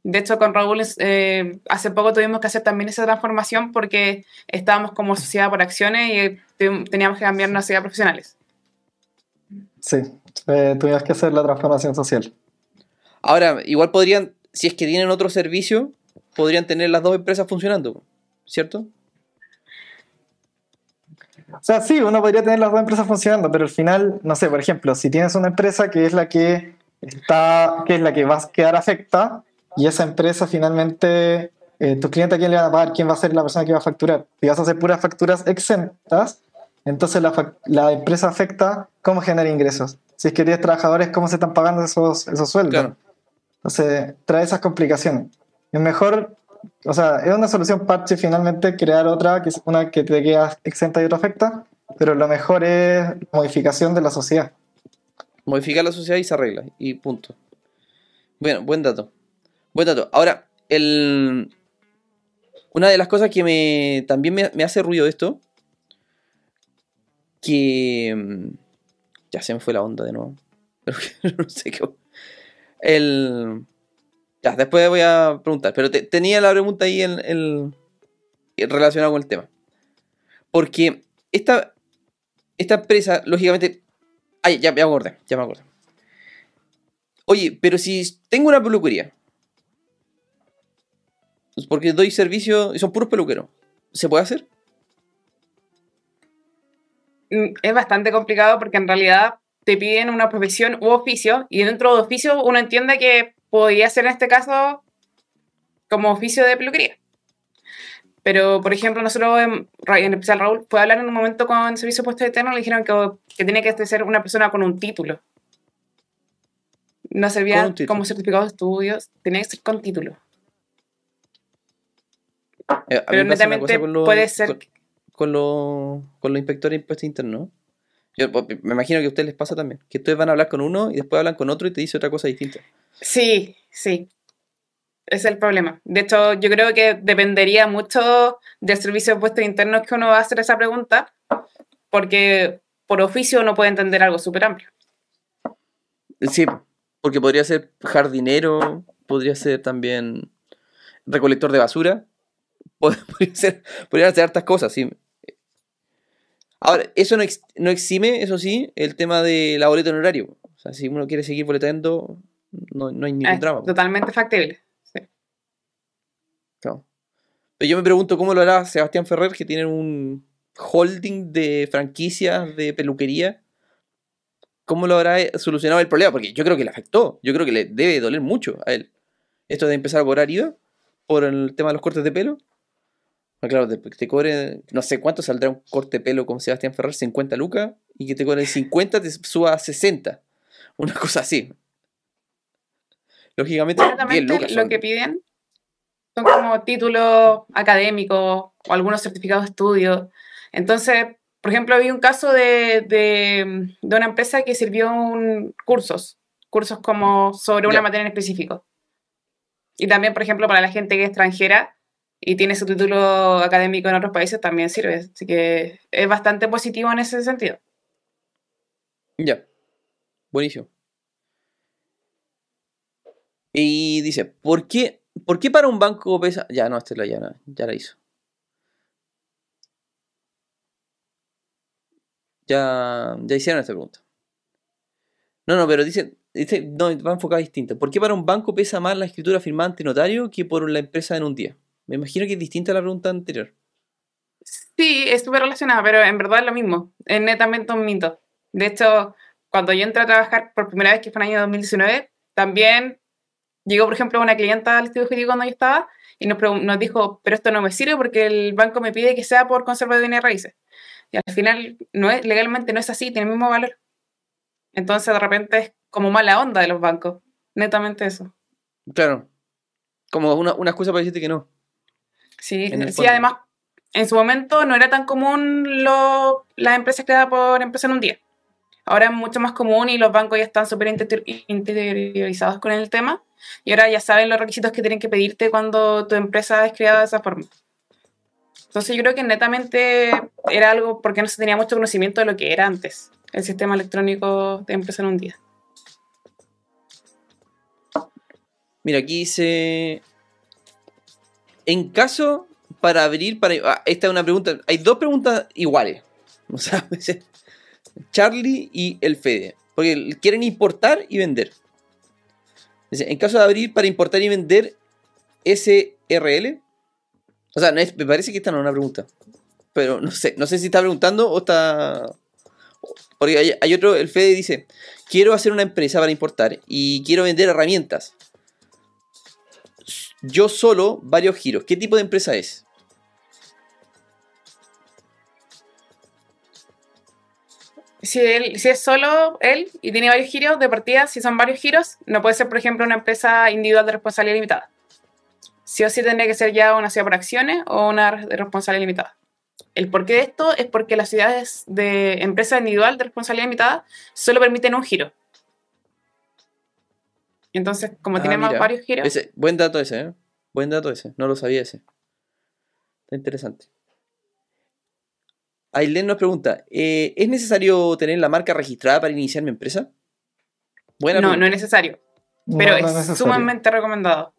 De hecho, con Raúl eh, hace poco tuvimos que hacer también esa transformación porque estábamos como sociedad por acciones y teníamos que cambiarnos a sociedad profesionales. Sí, eh, tuvimos que hacer la transformación social. Ahora, igual podrían, si es que tienen otro servicio, podrían tener las dos empresas funcionando, ¿cierto? O sea, sí, uno podría tener las dos empresas funcionando, pero al final, no sé, por ejemplo, si tienes una empresa que es la que está, que es la que va a quedar afecta, y esa empresa finalmente, eh, tu cliente a quién le va a pagar, quién va a ser la persona que va a facturar. Si vas a hacer puras facturas exentas, entonces la, empresa afecta cómo genera ingresos. Si es que tienes trabajadores, cómo se están pagando esos, esos sueldos. Claro. Entonces, trae esas complicaciones. Es mejor, o sea, es una solución parche finalmente crear otra, que es una que te queda exenta y otra afecta, pero lo mejor es modificación de la sociedad. Modificar la sociedad y se arregla. Y punto. Bueno, buen dato. Buen dato. Ahora, el... una de las cosas que me también me, me hace ruido esto, que... mm, Ya se me fue la onda de nuevo. No sé qué... El... Ya, después voy a preguntar. Pero te- tenía la pregunta ahí en- relacionada con el tema. Porque esta, esta empresa, lógicamente... Ay, ya, ya me acordé, ya me acordé. Oye, pero si tengo una peluquería, pues porque doy servicio y son puros peluqueros, ¿se puede hacer? Mm, Es bastante complicado porque en realidad te piden una profesión u oficio y dentro de oficio uno entiende que podría ser en este caso como oficio de peluquería. Pero, por ejemplo, nosotros en, en especial Raúl fue a hablar en un momento con Servicio Puesto Eterno y le dijeron que, que tenía que ser una persona con un título. No servía como certificado de estudios, tenía que ser con título. Eh, Pero netamente puede ser Con, con los, con los inspectores de impuestos internos, ¿no? Yo pues, me imagino que a ustedes les pasa también. Que ustedes van a hablar con uno y después hablan con otro y te dice otra cosa distinta. Sí, sí. Es el problema. De hecho, yo creo que dependería mucho del servicio de puestos internos que uno va a hacer esa pregunta, porque por oficio uno puede entender algo súper amplio. Sí, porque podría ser jardinero, podría ser también recolector de basura, pod- podría ser, podrían ser hartas cosas, sí. Ahora, eso no, ex- no exime, eso sí, el tema de la boleta en horario. O sea, si uno quiere seguir boleteando, no, no hay ningún Es drama. totalmente factible. sí. Claro. Pero yo me pregunto cómo lo hará Sebastián Ferrer, que tiene un holding de franquicias de peluquería. ¿Cómo lo habrá eh, solucionado el problema? Porque yo creo que le afectó. Yo creo que le debe doler mucho a él. Esto de empezar a cobrar IVA por el tema de los cortes de pelo. Ah, Claro, te, te cobre, no sé cuánto saldrá un corte de pelo con Sebastián Ferrer, 50 lucas, y que te cobren 50, te suba a 60. Una cosa así. Lógicamente, 10 Exactamente lucas. lo son- que piden son como títulos académicos o algunos certificados de estudio. Entonces, por ejemplo, había un caso de, de, de una empresa que sirvió un, cursos, cursos como sobre una materia en específico. Y también, por ejemplo, para la gente que es extranjera y tiene su título académico en otros países, también sirve. Así que es bastante positivo en ese sentido. Ya. Buenísimo. Y dice, ¿por qué, ¿por qué para un banco pesa? Ya, no, esta es la ya, ya la hizo. Ya, ya hicieron esta pregunta. No, no, pero dice, dice, no, va enfocada distinta. ¿Por qué para un banco pesa más la escritura firmante notario que por la empresa en un día? Me imagino que es distinta a la pregunta anterior. Sí, es súper relacionada, pero en verdad es lo mismo. Es netamente un mito. De hecho, cuando yo entré a trabajar por primera vez, que fue en el año 2019, también llegó, por ejemplo, una clienta al estudio jurídico donde yo estaba y nos, dijo, pero esto no me sirve porque el banco me pide que sea por conserva de bienes raíces. Y al final, no es, legalmente no es así, tiene el mismo valor. Entonces, de repente, es como mala onda de los bancos. Netamente eso. Claro. Como una, una excusa para decirte que no. Sí, sí además, en su momento no era tan común lo- las empresas creadas por empresa en un día. Ahora es mucho más común y los bancos ya están súper inter- interiorizados con el tema y ahora ya saben los requisitos que tienen que pedirte cuando tu empresa es creada de esa forma. Entonces yo creo que netamente era algo porque no se tenía mucho conocimiento de lo que era antes el sistema electrónico de empresa en un día. Mira, aquí dice. En caso para abrir para. ah, esta es una pregunta. Hay dos preguntas iguales. O sea, Charlie y el Fede. Porque quieren importar y vender. En caso de abrir para importar y vender SRL. O sea, no me parece que esta no es una pregunta. Pero no sé, no sé si está preguntando o está. Porque hay, hay otro, el Fede dice, quiero hacer una empresa para importar y quiero vender herramientas. Yo solo varios giros. ¿Qué tipo de empresa es? Si, es solo él y tiene varios giros de partida, si son varios giros, no puede ser, por ejemplo, una empresa individual de responsabilidad limitada. Sí o sí tendría que ser ya una sociedad por acciones o una de responsabilidad limitada. El porqué de esto es porque las ciudades de empresa individual de responsabilidad limitada solo permiten un giro. Entonces, como Ah, tenemos mira. varios giros, Ese, buen dato ese, ¿eh? Buen dato ese. No lo sabía ese. Está interesante. Ailén nos pregunta, eh, ¿es necesario tener la marca registrada para iniciar mi empresa? Buena no, no es necesario. Pero no es necesario. sumamente recomendado.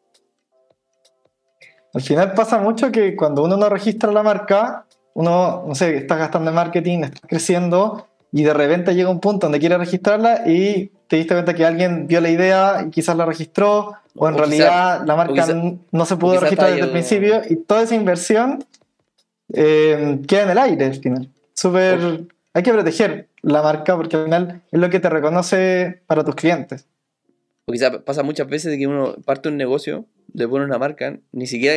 Al final pasa mucho que cuando uno no registra la marca, uno, no sé, está gastando en marketing, está creciendo y de repente llega un punto donde quiere registrarla y te diste cuenta que alguien vio la idea y quizás la registró o en O realidad la marca quizá- no se pudo registrar desde el principio y toda esa inversión eh, queda en el aire al final. Súper... Hay que proteger la marca porque al final es lo que te reconoce para tus clientes. O quizá pasa muchas veces de que uno parte un negocio, le pone una marca, ni siquiera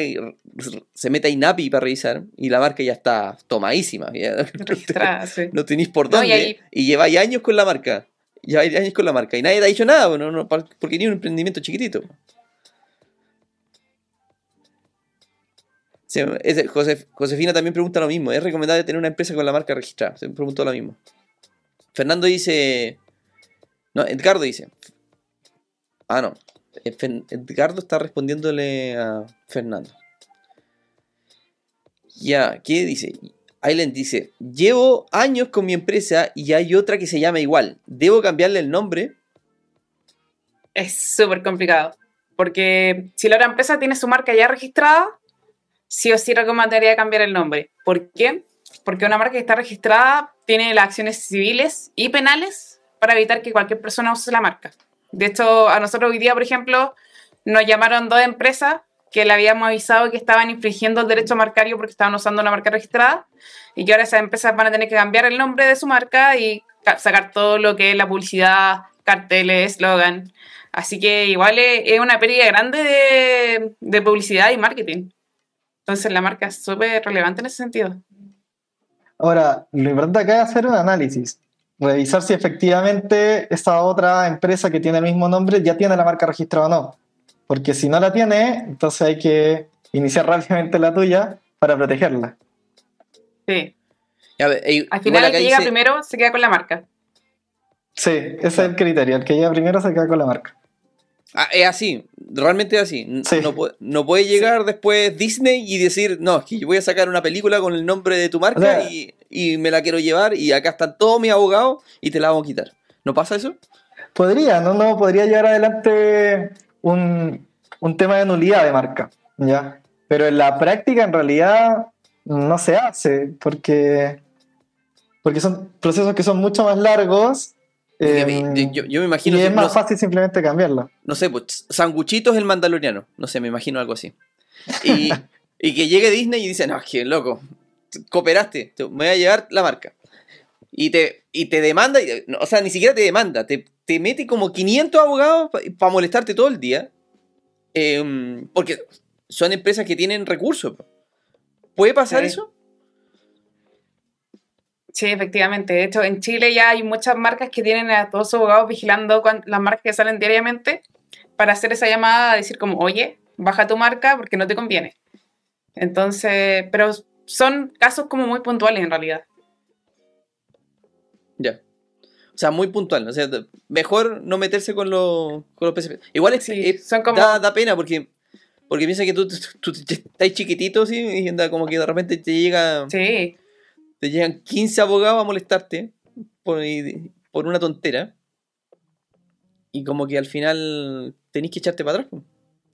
se mete a INAPI para revisar y la marca ya está tomadísima. ya Registrada, sí. no tenéis por No, dónde y ahí- y lleváis años con la marca. Lleváis años con la marca y nadie te ha dicho nada, no, pa- porque ni un emprendimiento chiquitito. Josefina también pregunta lo mismo. ¿Es recomendable tener una empresa con la marca registrada? Se preguntó lo mismo. Fernando dice. No, Edgardo dice. Ah, no. Eh, Edgardo está respondiéndole a Fernando. Ya, ¿qué dice? Island dice, llevo años con mi empresa y hay otra que se llama igual. ¿Debo cambiarle el nombre? Es súper complicado. Porque si la otra empresa tiene su marca ya registrada, sí o sí recomendaría cambiar el nombre. ¿Por qué? Porque una marca que está registrada tiene las acciones civiles y penales para evitar que cualquier persona use la marca. De hecho, a nosotros hoy día, por ejemplo, nos llamaron dos empresas que le habíamos avisado que estaban infringiendo el derecho marcario porque estaban usando una marca registrada y que ahora esas empresas van a tener que cambiar el nombre de su marca y ca- sacar todo lo que es la publicidad, carteles, eslogan. Así que igual es, es una pérdida grande de, de publicidad y marketing. Entonces la marca es súper relevante en ese sentido. Ahora, lo importante acá es hacer un análisis. Revisar si efectivamente esa otra empresa que tiene el mismo nombre ya tiene la marca registrada o no. Porque si no la tiene, entonces hay que iniciar rápidamente la tuya para protegerla. Sí. Ey, Al final el que llega dice- primero se queda con la marca. Sí, ese es el criterio. El que llega primero se queda con la marca. Ah, es así, realmente es así. Sí. No, puede, no puede llegar después Disney y decir, no, es que yo voy a sacar una película con el nombre de tu marca O sea- y, y me la quiero llevar y acá están todos mis abogados y te la vamos a quitar. ¿No pasa eso? Podría, ¿no? No podría llevar adelante un, un tema de nulidad de marca, ¿ya? Pero en la práctica, en realidad, no se hace, porque, porque son procesos que son mucho más largos eh, me- yo, yo me imagino, y es no, más fácil simplemente cambiarlo. no sé, pues sanguchitos el mandaloriano, no sé, me imagino algo así. Y, y que llegue Disney y dice, no, es que loco, cooperaste, te- me voy a llevar la marca. Y te, y te demanda, y- no, o sea, ni siquiera te demanda, te, te mete como 500 abogados para molestarte todo el día. Em, porque son empresas que tienen recursos. ¿Puede pasar Sí. eso? Sí, efectivamente. De hecho, en Chile ya hay muchas marcas que tienen a todos sus abogados vigilando las marcas que salen diariamente para hacer esa llamada, decir como, oye, baja tu marca porque no te conviene. Entonces, pero son casos como muy puntuales en realidad. Sea, muy puntual. O sea, mejor no meterse con, los con los PCP. Igual es, Sí, es- son como- da, da pena porque, porque piensa que tú, tú, tú estás chiquitito ¿sí? y anda como que de repente te llega Sí, te llegan 15 abogados a molestarte por, por una tontera. Y como que al final tenés que echarte para atrás po,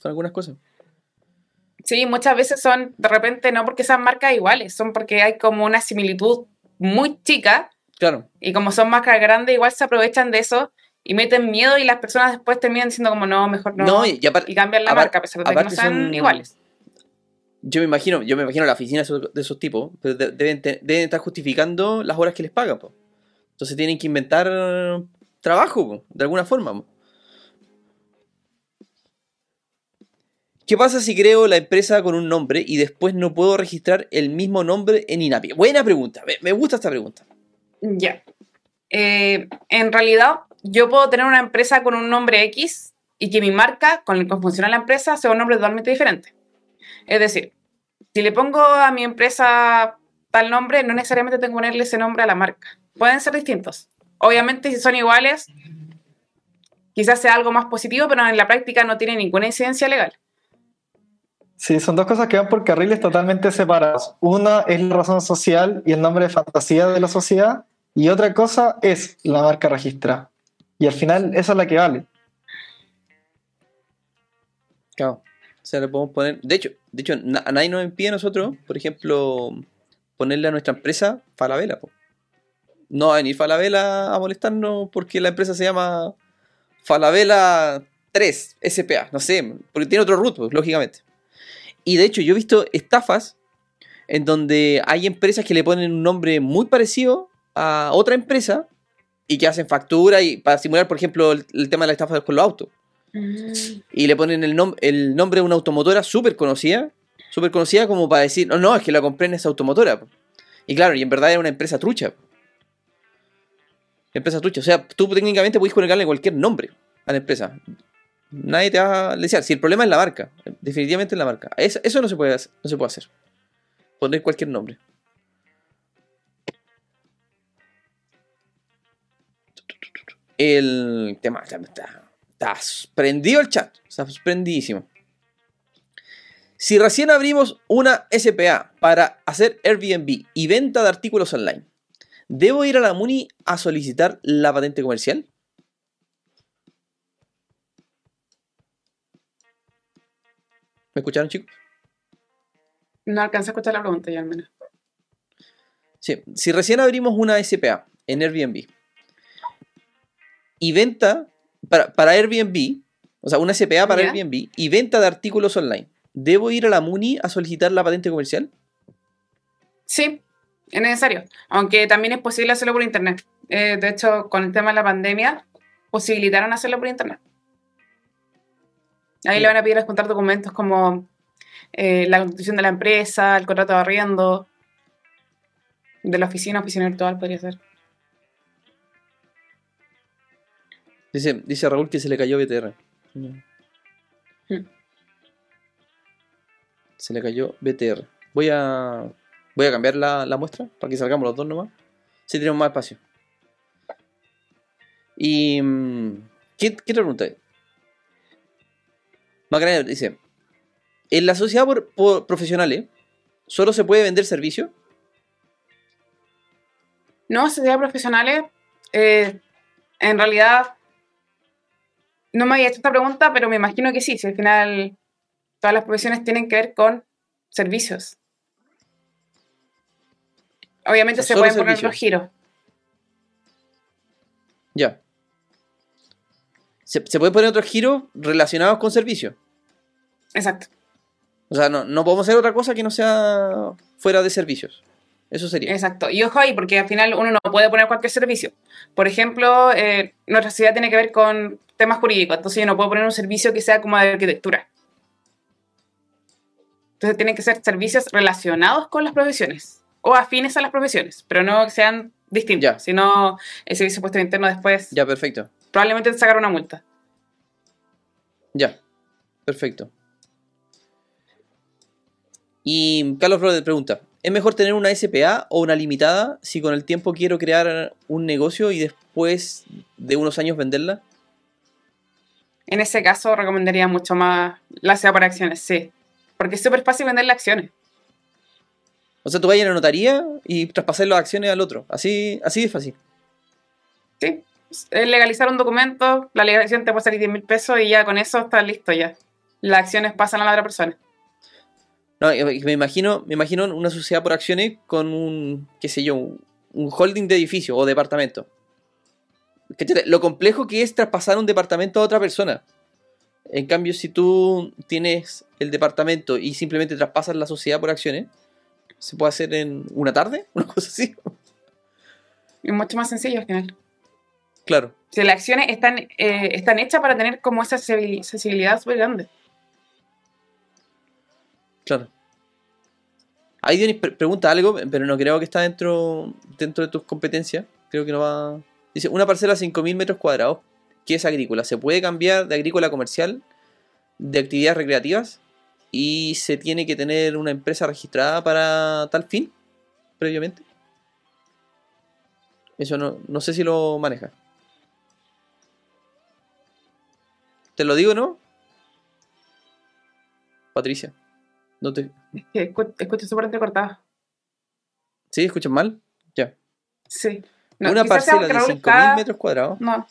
con algunas cosas. sí, muchas veces son, de repente, no porque sean marcas iguales, son porque hay como una similitud muy chica Claro. y como son marcas grandes, igual se aprovechan de eso y meten miedo y las personas después terminan diciendo como, no, mejor no. No, y, cambian la marca a pesar de que no sean son- iguales. yo me imagino, yo me imagino la oficina de esos, de esos tipos, pero de- deben, te- deben estar justificando las horas que les pagan, po. Entonces tienen que inventar trabajo, po, de alguna forma. po. ¿Qué pasa si creo la empresa con un nombre y después no puedo registrar el mismo nombre en INAPI? Buena pregunta, me, me gusta esta pregunta. Ya. Eh, en realidad, yo puedo tener una empresa con un nombre X y que mi marca, con el que funciona la empresa, sea un nombre totalmente diferente. Es decir, si le pongo a mi empresa tal nombre, no necesariamente tengo que ponerle ese nombre a la marca. Pueden ser distintos. Obviamente, si son iguales, quizás sea algo más positivo, pero en la práctica no tiene ninguna incidencia legal. Sí, son dos cosas que van por carriles totalmente separados. Una es la razón social y el nombre de fantasía de la sociedad, y otra cosa es la marca registrada. Y al final esa es la que vale. Claro. O sea, le podemos poner. De hecho, de hecho a nadie nos impide a nosotros, por ejemplo, ponerle a nuestra empresa Falabella. po. No va a venir Falabella a molestarnos porque la empresa se llama Falabella 3 SPA. No sé, porque tiene otro root, pues, lógicamente. Y de hecho, yo he visto estafas en donde hay empresas que le ponen un nombre muy parecido a otra empresa y que hacen factura y para simular, por ejemplo, el, el tema de la estafa con los autos y le ponen el, nom- el nombre de una automotora súper conocida, súper conocida como para decir, no, no, es que la compré en esa automotora. po". Y claro, y en verdad era una empresa trucha. Empresa trucha, o sea, tú técnicamente puedes colocarle cualquier nombre a la empresa. Nadie te va a decir, si el problema es la marca, definitivamente es la marca. Es- eso no se puede, hacer- no se puede hacer. Poner cualquier nombre. El tema está, está, está prendido el chat. Está prendidísimo. Si recién abrimos una SPA para hacer Airbnb y venta de artículos online, ¿debo ir a la MUNI a solicitar la patente comercial? ¿Me escucharon, chicos? No alcancé a escuchar la pregunta ya al menos. Sí, si recién abrimos una SPA en Airbnb y venta para, para Airbnb, o sea, una SPA para Ya. Airbnb y venta de artículos online, ¿debo ir a la MUNI a solicitar la patente comercial? Sí, es necesario. Aunque también es posible hacerlo por internet. Eh, de hecho, con el tema de la pandemia, posibilitaron hacerlo por internet. Ahí Sí. le van a pedir juntar documentos como eh, la constitución de la empresa, el contrato de arriendo, de la oficina, oficina virtual podría ser. Dice, dice Raúl que se le cayó BTR. Hmm. Se le cayó BTR. Voy a, voy a cambiar la, la muestra para que salgamos los dos nomás. Si tenemos más espacio. Y. mm, ¿Qué, qué otra pregunta hay? Macarena dice: En la sociedad por, por profesionales, ¿solo se puede vender servicio? No, sociedades profesionales, eh, en realidad, no me había hecho esta pregunta, pero me imagino que sí, si al final todas las profesiones tienen que ver con servicios. Obviamente O sea, se pueden poner los giros. Ya. Se, se puede poner otros giros relacionados con servicios. Exacto. O sea, no, no podemos hacer otra cosa que no sea fuera de servicios. Eso sería. Exacto. Y ojo ahí, porque al final uno no puede poner cualquier servicio. Por ejemplo, eh, nuestra sociedad tiene que ver con temas jurídicos, entonces yo no puedo poner un servicio que sea como de arquitectura. Entonces tienen que ser servicios relacionados con las profesiones o afines a las profesiones, pero no que sean distintos. Ya. Si no, el servicio puesto interno después Ya, perfecto. Probablemente te sacar una multa. Ya. Perfecto. Y Carlos Flores pregunta: ¿Es mejor tener una SPA o una limitada si con el tiempo quiero crear un negocio y después de unos años venderla? En ese caso recomendaría mucho más la SEA para acciones, sí. Porque es súper fácil vender las acciones. O sea, tú vas a la notaría y traspasar las acciones al otro. Así, así de fácil. Sí, legalizar un documento, la legalización te puede salir 10 mil pesos y ya con eso estás listo ya. Las acciones pasan a la otra persona. No, me imagino, me imagino una sociedad por acciones con un, qué sé yo, un, un holding de edificio o departamento. Lo complejo que es traspasar un departamento a otra persona. En cambio, si tú tienes el departamento y simplemente traspasas la sociedad por acciones, se puede hacer en una tarde, una cosa así. Es mucho más sencillo al final. Claro. Si las acciones están, eh, están hechas para tener como esa accesibilidad súper grande. Claro. Ahí Dionis pre- pregunta algo, pero no creo que está dentro, dentro de tus competencias. Creo que no va. Dice: Una parcela de 5.000 metros cuadrados, que es agrícola, ¿se puede cambiar de agrícola a comercial, de actividades recreativas? ¿Y se tiene que tener una empresa registrada para tal fin previamente? Eso no, no sé si lo maneja. ¿Te lo digo, no? Patricia. No te... Escucho súper entrecortado. ¿Sí? ¿Escuchan mal? Ya. Sí. No, Una parcela de Raúl 5.000 está- metros cuadrados. No,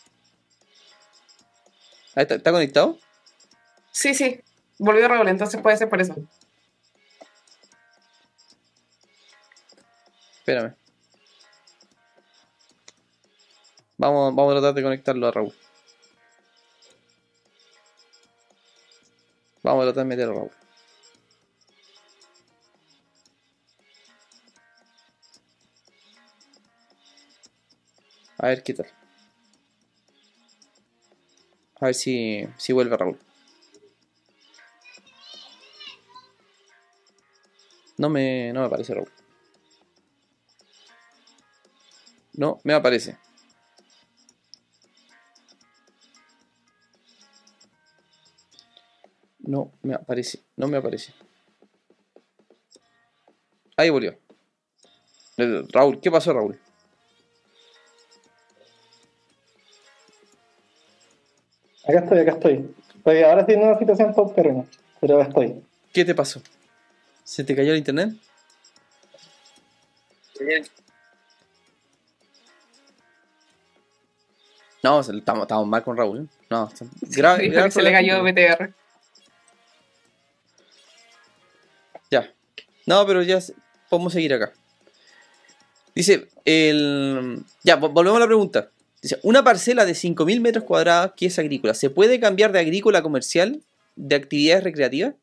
Ahí está, ¿Está conectado? sí, sí. Volvió Raúl, entonces puede ser por eso. Espérame. Vamos, vamos a tratar de conectarlo a Raúl. Vamos a tratar de meter a Raúl. A ver qué. A ver si, si vuelve Raúl. No me, no me aparece Raúl. No, me aparece. Me aparece, no me aparece. Ahí volvió. Eh, Raúl, ¿qué pasó, Raúl? Acá estoy, acá estoy. Estoy ahora estoy en una situación paupérrima, pero acá estoy. ¿Qué te pasó? ¿Se te cayó el internet? No, se- estamos, estamos mal con Raúl. No, está- grave, Sí, grave se le cayó BTR. Ya. No, pero ya podemos seguir acá. Dice, el... Ya, vo- volvemos a la pregunta. Dice, una parcela de 5.000 metros cuadrados que es agrícola, ¿se puede cambiar de agrícola a comercial de actividades recreativas?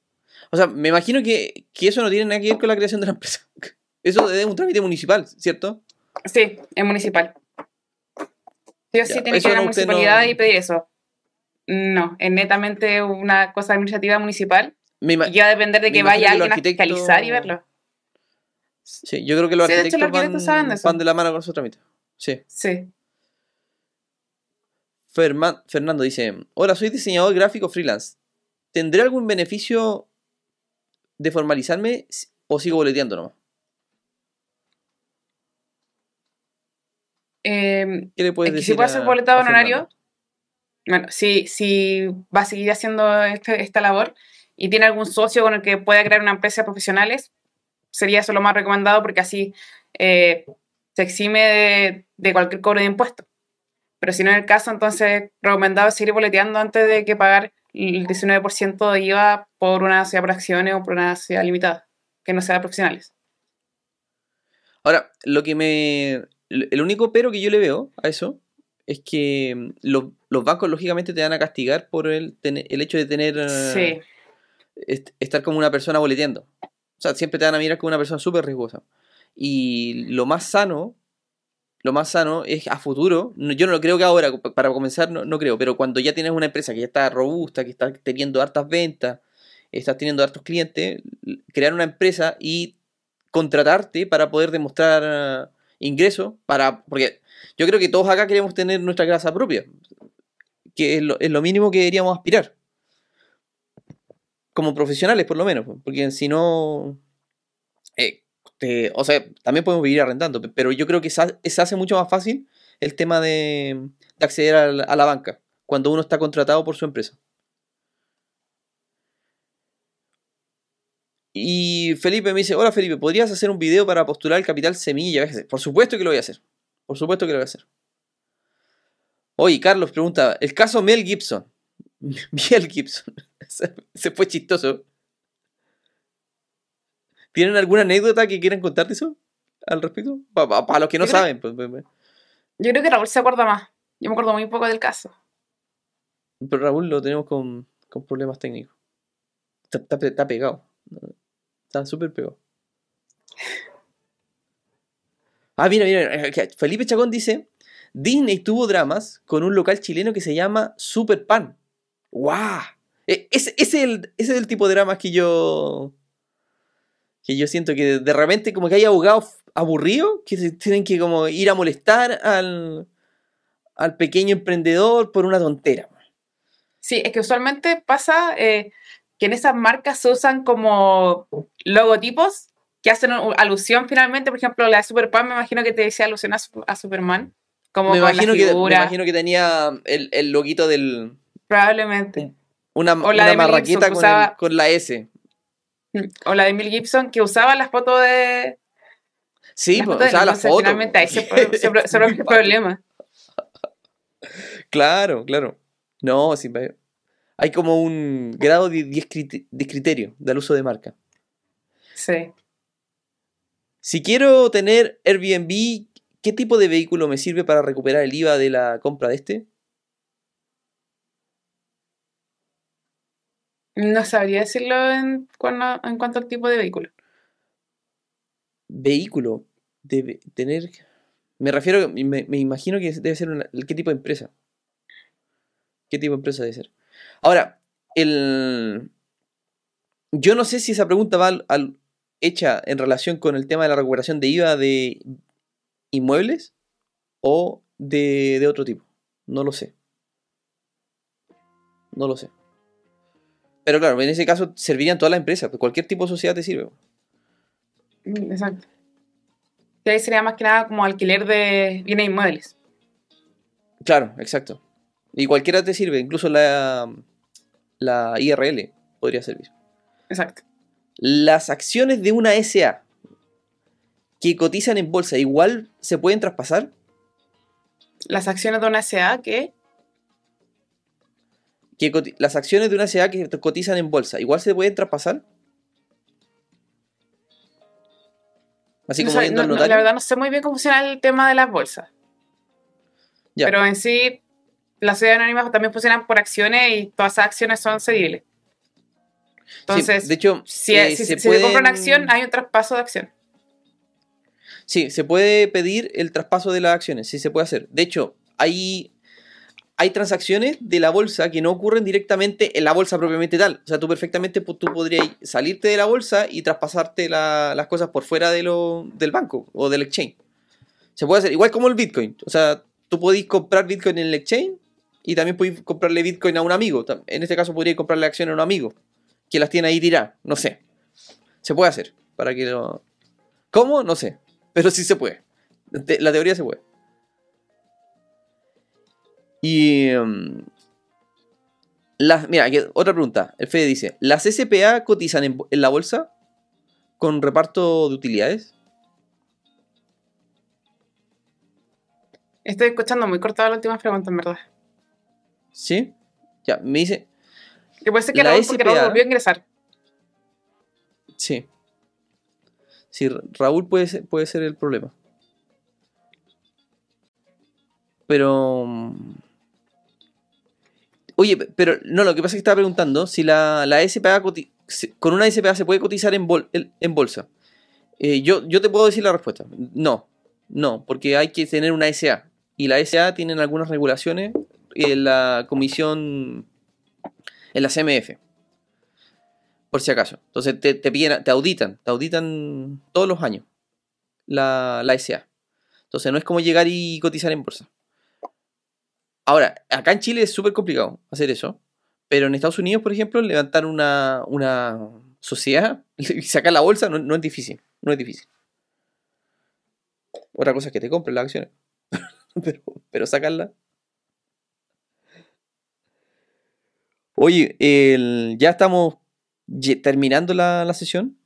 O sea, me imagino que, que eso no tiene nada que ver con la creación de la empresa. Eso es un trámite municipal, ¿cierto? Sí, es municipal. Sí o sí tiene eso que ir a la usted no- municipalidad y pedir eso. No, es netamente una cosa administrativa municipal. Me Y va a depender de que vaya alguien a arquitectos- fiscalizar y verlo. sí, yo creo que los Sí, de hecho, arquitectos, los arquitectos van, saben de eso. van de la mano con esos trámites. Sí. Sí. Fernando dice, hola, soy diseñador gráfico freelance. ¿Tendré algún beneficio de formalizarme o sigo boleteando nomás? Eh, ¿Qué le puedes es que decir? si puede ser boletado honorario, Fernando? bueno, si, si va a seguir haciendo este- esta labor y tiene algún socio con el que pueda crear una empresa de profesionales, sería eso lo más recomendado porque así eh, se exime de, de cualquier cobro de impuestos. Pero si no es el caso, entonces recomendado es seguir boleteando antes de que pagar el 19% de IVA por una sociedad por acciones o por una sociedad limitada, que no sea de profesionales. Ahora, lo que me... El único pero que yo le veo a eso es que mm, los, los bancos lógicamente te van a castigar por el, el hecho de tener... Sí, estar como una persona boleteando. O sea, siempre te van a mirar como una persona súper riesgosa. Y lo más sano, lo más sano es a futuro, yo no lo creo que ahora, pa- para comenzar no, creo, pero cuando ya tienes una empresa que ya está robusta, que está teniendo hartas ventas, estás teniendo hartos clientes, crear una empresa y contratarte para poder demostrar eh, ingresos, para, porque yo creo que todos acá queremos tener nuestra casa propia, que es lo, es lo mínimo que deberíamos aspirar como profesionales por lo menos, porque si no, eh, te- o sea, también podemos vivir arrendando, pe- pero yo creo que se ha- se hace mucho más fácil el tema de, de acceder a la, a la banca cuando uno está contratado por su empresa. Y Felipe me dice, hola Felipe, ¿podrías hacer un video para postular el capital semilla? Por supuesto que lo voy a hacer. Por supuesto que lo voy a hacer. Oye, Carlos pregunta, el caso Mel Gibson. Mel Gibson. Se fue chistoso. ¿Tienen alguna anécdota que quieran contar de eso? Al respecto. Para los que no Yo creo- saben. pues, pues, pues. yo creo que Raúl se acuerda más. Yo me acuerdo muy poco del caso. Pero Raúl lo tenemos con, con problemas técnicos. Está, está pe- está pegado. Está súper pegado. Ah, mira, mira. Felipe Chacón dice: Disney tuvo dramas con un local chileno que se llama Super Pan. ¡Guau! E- Ese, es el, ese es el tipo de dramas que yo. Que yo siento que de repente como que hay abogados aburridos que se tienen que como ir a molestar al, al pequeño emprendedor por una tontera. Sí, es que usualmente pasa eh, que en esas marcas se usan como logotipos que hacen alusión finalmente, por ejemplo, la de Superman, me imagino que te decía alusión a, Su- a Superman. Como Me con imagino, la que, me imagino que tenía el, el loguito del... probablemente. Una, una marraqueta con, el- usaba- con la S. O la de Mel Gibson, que usaba las fotos de... Sí, las pues, fotos o sea, la entonces, foto. Finalmente ahí se, el problema. Claro, claro. No, sí, hay como un grado de discrit- discriterio del uso de marca. Sí. Si quiero tener Airbnb, ¿qué tipo de vehículo me sirve para recuperar el IVA de la compra de este? No sabría decirlo en, cuando- en cuanto al tipo de vehículo. Vehículo debe tener. Me refiero, me, me imagino que debe ser una- ¿qué tipo de empresa? ¿Qué tipo de empresa debe ser? Ahora, el. Yo no sé si esa pregunta va al- al- hecha en relación con el tema de la recuperación de IVA de inmuebles o de, de otro tipo. No lo sé. No lo sé. Pero claro, en ese caso servirían todas las empresas. pues Cualquier tipo de sociedad te sirve. Mm, Exacto. Y ahí sería más que nada como alquiler de bienes inmuebles. Claro, exacto. Y cualquiera te sirve, incluso la, la IRL podría servir. Exacto. Las acciones de una SA que cotizan en bolsa, igual se pueden traspasar. Las acciones de una SA que Que las acciones de una SA que cotizan en bolsa, igual se pueden traspasar. Así no como yendo no- no, la verdad no sé muy bien cómo funciona el tema de las bolsas. Ya. Pero en sí, las sociedades anónimas también funcionan por acciones y todas esas acciones son cedibles. Sí, Entonces, de hecho, si, eh, si- se si se compra una pueden- acción, hay un traspaso de acción. Sí, se puede pedir el traspaso de las acciones, sí se puede hacer. De hecho, hay, hay transacciones de la bolsa que no ocurren directamente en la bolsa propiamente tal. O sea, tú perfectamente pu- tú podrías salirte de la bolsa y traspasarte la- las cosas por fuera de lo, del banco o del exchange. Se puede hacer igual como el Bitcoin. O sea, tú podéis comprar Bitcoin en el exchange y también podéis comprarle Bitcoin a un amigo. En este caso podríais comprarle acciones a un amigo que las tiene ahí tiradas. No sé. Se puede hacer. Para que lo... ¿Cómo? No sé. Pero sí se puede. La teoría se puede. Y. em, las, mira, aquí otra pregunta. El Fede dice: ¿Las SPA cotizan en, la bolsa con reparto de utilidades? Estoy escuchando muy cortada la última pregunta, en verdad. ¿Sí? Ya, me dice. Que puede ser que La Raúl, SPA. volvió a ingresar. Sí. Sí, Ra- Raúl puede ser, puede ser el problema. Pero. Oye, pe- pero no, lo que pasa es que estaba preguntando si la, la SPA con una SPA se puede cotizar en bolsa. Eh, yo, yo te puedo decir la respuesta. No, no, porque hay que tener una SA. Y la SA tienen algunas regulaciones en la comisión, en la CMF. Por si acaso. Entonces te, te piden, te auditan, te auditan todos los años la, la SA. Entonces no es como llegar y cotizar en bolsa. Ahora, acá en Chile es súper complicado hacer eso. Pero en Estados Unidos, por ejemplo, levantar una, una sociedad y sacar la bolsa no, no es difícil. No es difícil. Otra cosa es que te compren las acciones. pero, pero sacarla. Oye, el- ya estamos terminando la, la sesión.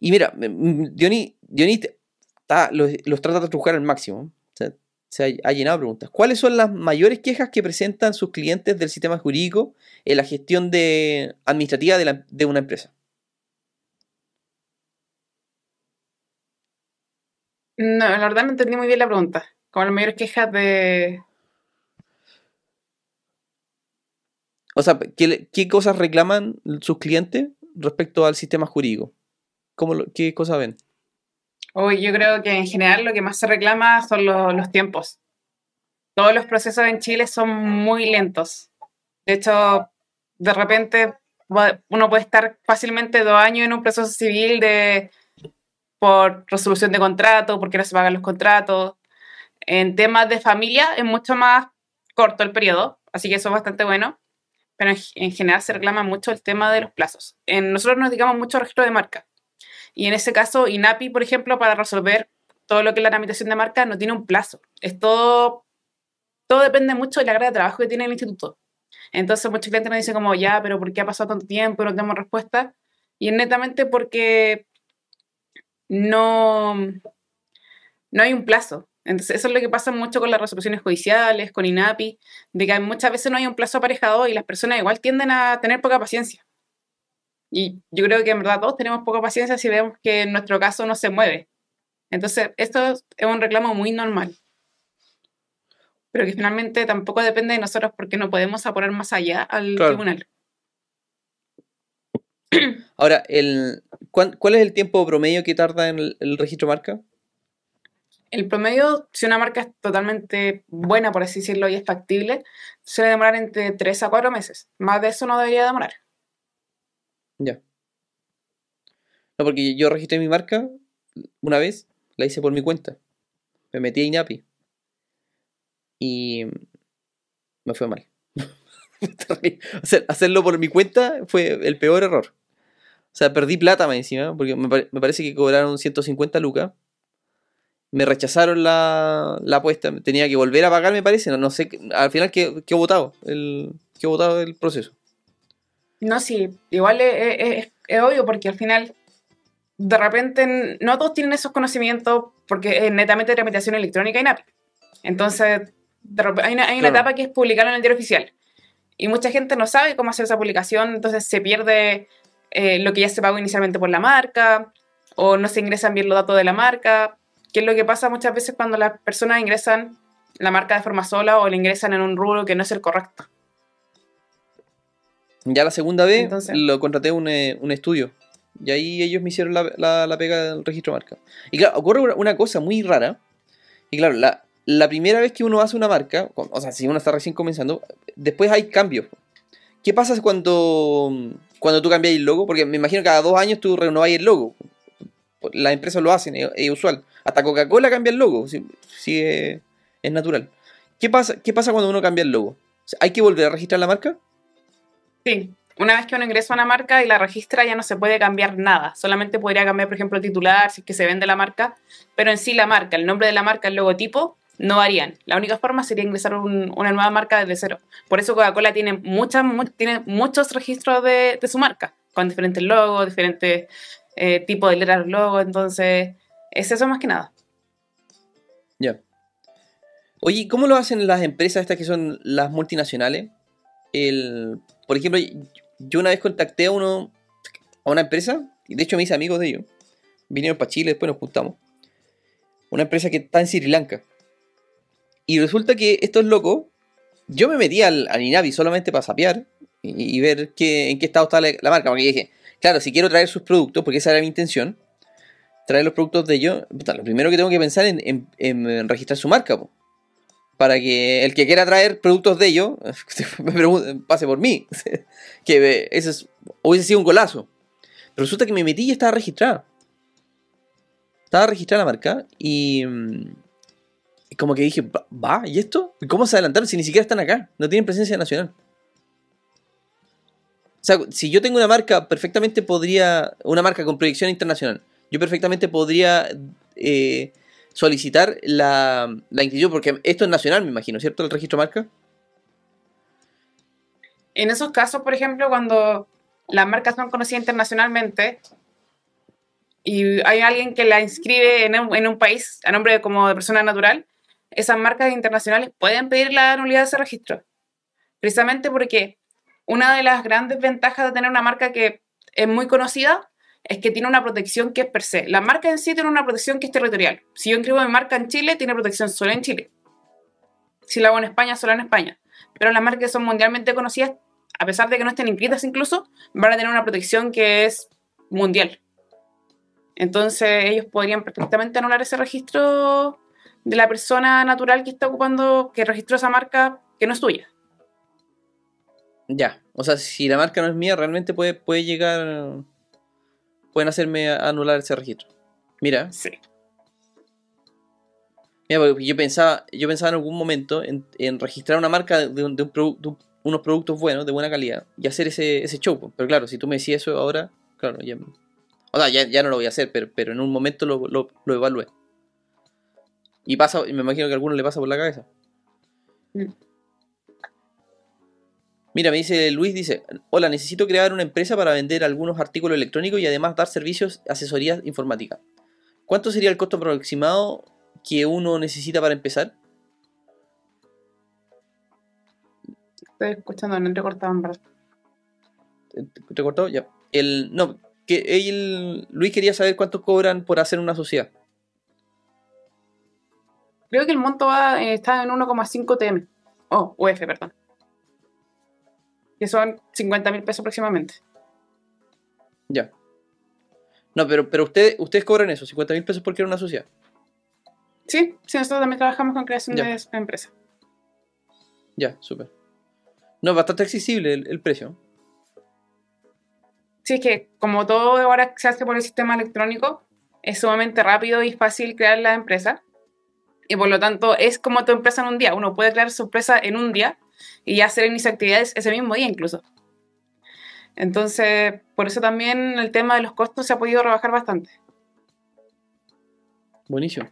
Y mira, mm, Dionis, Dionis te- está- los, los trata de trucar al máximo. Se ha, llenado de preguntas. ¿Cuáles son las mayores quejas que presentan sus clientes del sistema jurídico en la gestión de, administrativa de, la- de una empresa? No, la verdad no entendí muy bien la pregunta. Como las mayores quejas de... O sea, ¿qué, le- qué cosas reclaman sus clientes respecto al sistema jurídico? ¿Cómo lo- ¿Qué cosas ven? Hoy yo creo que en general lo que más se reclama son lo- los tiempos. Todos los procesos en Chile son muy lentos. De hecho, de repente uno puede estar fácilmente dos años en un proceso civil de por resolución de contrato, porque no se pagan los contratos. En temas de familia es mucho más corto el periodo, así que eso es bastante bueno, pero en, general se reclama mucho el tema de los plazos. En, nosotros nos dedicamos mucho al registro de marca, y en ese caso INAPI, por ejemplo, para resolver todo lo que es la tramitación de marca, no tiene un plazo. Es todo, todo depende mucho de la carga de trabajo que tiene el instituto. Entonces muchos clientes nos dicen como, ya, pero ¿por qué ha pasado tanto tiempo no tenemos respuesta? Y es netamente porque no, no hay un plazo. Entonces, eso es lo que pasa mucho con las resoluciones judiciales, con INAPI, de que muchas veces no hay un plazo aparejado y las personas igual tienden a tener poca paciencia. Y yo creo que en verdad todos tenemos poca paciencia si vemos que en nuestro caso no se mueve. Entonces, esto es un reclamo muy normal. Pero que finalmente tampoco depende de nosotros porque no podemos apurar más allá al tribunal. Ahora, el, ¿cuál, es el tiempo promedio que tarda en el, registro marca? El promedio, si una marca es totalmente buena, por así decirlo, y es factible, suele demorar entre 3 a 4 meses. Más de eso no debería demorar. Ya. No, porque yo registré mi marca una vez, la hice por mi cuenta. Me metí a INAPI. Y me fue mal. hacerlo por mi cuenta fue el peor error. O sea, perdí plata más encima, porque me, parece que cobraron 150 lucas. Me rechazaron la, apuesta, tenía que volver a pagar, me parece. No, no sé, al final, ¿qué, qué votado? El, ¿Qué votado el proceso? No, sí, igual es, obvio, porque al final, de repente, no todos tienen esos conocimientos, porque es netamente tramitación electrónica y NAPI. Entonces, hay una, hay una etapa que es publicarlo en el diario oficial. Y mucha gente no sabe cómo hacer esa publicación, entonces se pierde eh, lo que ya se pagó inicialmente por la marca, o no se ingresan bien los datos de la marca, que es lo que pasa muchas veces cuando las personas ingresan la marca de forma sola o la ingresan en un rubro que no es el correcto. Ya la segunda vez lo contraté un, eh, un estudio. Y ahí ellos me hicieron la, la, pega del registro marca. Y claro, ocurre una cosa muy rara. Y claro, la, la primera vez que uno hace una marca, o sea, si uno está recién comenzando, después hay cambios. ¿Qué pasa cuando, cuando tú cambias el logo, porque me imagino que cada dos años tú renovas el logo. Las empresas lo hacen, es, usual. Hasta Coca-Cola cambia el logo, si, es, natural. ¿Qué pasa, ¿Qué pasa cuando uno cambia el logo? ¿Hay que volver a registrar la marca? Sí. Una vez que uno ingresa a una marca y la registra, ya no se puede cambiar nada. Solamente podría cambiar, por ejemplo, el titular, si es que se vende la marca, pero en sí la marca, el nombre de la marca, el logotipo, no varían. La única forma sería ingresar una nueva marca desde cero. Por eso Coca-Cola tiene, muchas, tiene muchos registros de, su marca, con diferentes logos, diferentes eh, tipos de letras logo. Entonces, es eso más que nada. Ya. Oye, ¿cómo lo hacen las empresas estas que son las multinacionales? El, por ejemplo, yo una vez contacté a uno, a una empresa, y de hecho me hice amigos de ellos. Vinieron para Chile, después nos juntamos. Una empresa que está en Sri Lanka. Y resulta que estos locos, yo me metí al, Inavi solamente para sapear y, ver qué, en qué estado está la, marca. Porque dije, claro, si quiero traer sus productos, porque esa era mi intención, traer los productos de ellos, lo primero que tengo que pensar en, en, registrar su marca. Para que el que quiera traer productos de ellos, pase por mí. que ese hubiese sido un golazo. Pero resulta que me metí y estaba registrada. Estaba registrada la marca y mm, como que dije, ¿va? ¿Y esto? ¿Cómo se adelantaron si ni siquiera están acá? No tienen presencia nacional. O sea, si yo tengo una marca, perfectamente podría, una marca con proyección internacional, yo perfectamente podría eh, solicitar la, la inscripción, porque esto es nacional, me imagino, ¿cierto? El registro marca. En esos casos, por ejemplo, cuando las marcas son conocidas internacionalmente, y hay alguien que la inscribe en un, en un, país a nombre de, como de persona natural, esas marcas internacionales pueden pedir la nulidad de ese registro. Precisamente porque una de las grandes ventajas de tener una marca que es muy conocida es que tiene una protección que es per se. La marca en sí tiene una protección que es territorial. Si yo inscribo mi marca en Chile, tiene protección solo en Chile. Si la hago en España, solo en España. Pero las marcas que son mundialmente conocidas, a pesar de que no estén inscritas incluso, van a tener una protección que es mundial. Entonces ellos podrían perfectamente anular ese registro de la persona natural que está ocupando, que registró esa marca que no es tuya. Ya, o sea, si la marca no es mía, realmente puede, puede llegar. Pueden hacerme anular ese registro. Mira, Sí. mira porque yo pensaba, yo pensaba en algún momento en, en registrar una marca de, un- de un produ- de un- unos productos buenos, de buena calidad, y hacer ese, ese show. Pero claro, si tú me decís eso ahora, claro, ya. O sea, ya, ya no lo voy a hacer, pero, pero en un momento lo, lo, lo evalué. Y pasa, y me imagino que a alguno le pasa por la cabeza. Mm. Mira, me dice Luis, dice, hola, necesito crear una empresa para vender algunos artículos electrónicos y además dar servicios, asesorías informáticas. ¿Cuánto sería el costo aproximado que uno necesita para empezar? Estoy escuchando, no entrecortado en verdad. ¿Te- ¿Te he cortado? Ya. El, no, que él, Luis quería saber cuánto cobran por hacer una sociedad. Creo que el monto va, eh, está en 1,5 TM. Oh, UF, perdón. Que son 50 mil pesos aproximadamente. Ya. No, pero, pero ustedes, ustedes cobran eso, 50 mil pesos por crear una sociedad. Sí, sí, nosotros también trabajamos con creación Ya. de empresas. Ya, súper. No, bastante accesible el, el precio. Sí, es que como todo ahora se hace por el sistema electrónico, es sumamente rápido y fácil crear la empresa. Y por lo tanto, es como tu empresa en un día. Uno puede crear su empresa en un día y ya hacer mis actividades ese mismo día incluso. Entonces, por eso también el tema de los costos se ha podido rebajar bastante. Buenísimo.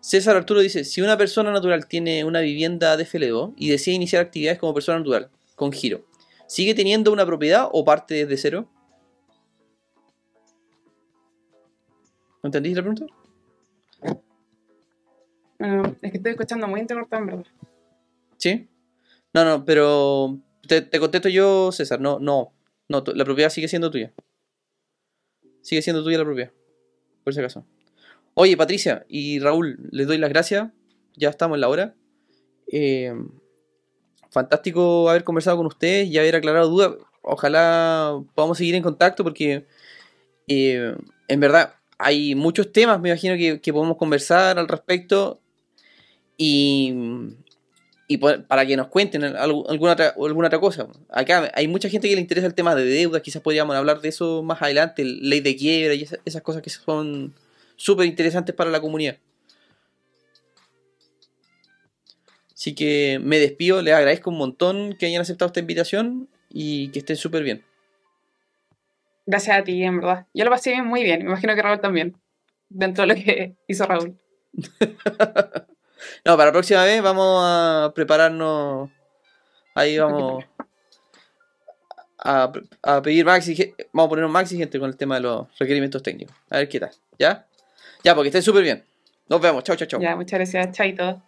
César Arturo dice, si una persona natural tiene una vivienda de FL2 y decide iniciar actividades como persona natural, con giro, ¿sigue teniendo una propiedad o parte desde cero? ¿No entendiste la pregunta? Bueno, es que estoy escuchando muy entrecortado en verdad. ¿Sí? No, no, pero te, te contesto yo, César. No, no, no, la propiedad sigue siendo tuya. Sigue siendo tuya la propiedad. Por si acaso. Oye, Patricia y Raúl, les doy las gracias. Ya estamos en la hora. Eh, fantástico haber conversado con ustedes y haber aclarado dudas. Ojalá podamos seguir en contacto porque eh, en verdad hay muchos temas, me imagino que, que podemos conversar al respecto. Y, y para que nos cuenten algo- alguna otra, alguna otra cosa. Acá hay mucha gente que le interesa el tema de deudas, quizás podríamos hablar de eso más adelante, ley de quiebra y esas, esas cosas que son súper interesantes para la comunidad. Así que me despido, les agradezco un montón que hayan aceptado esta invitación y que estén súper bien. Gracias a ti, en verdad. Yo lo pasé muy bien. Me imagino que Raúl también. Dentro de lo que hizo Raúl. No, para la próxima vez vamos a prepararnos. Ahí vamos a, a pedir más exigente. Vamos a ponernos más exigentes con el tema de los requerimientos técnicos. A ver qué tal. ¿Ya? Ya, porque estén súper bien. Nos vemos. Chao, chao, chao. Ya, muchas gracias. Chaito.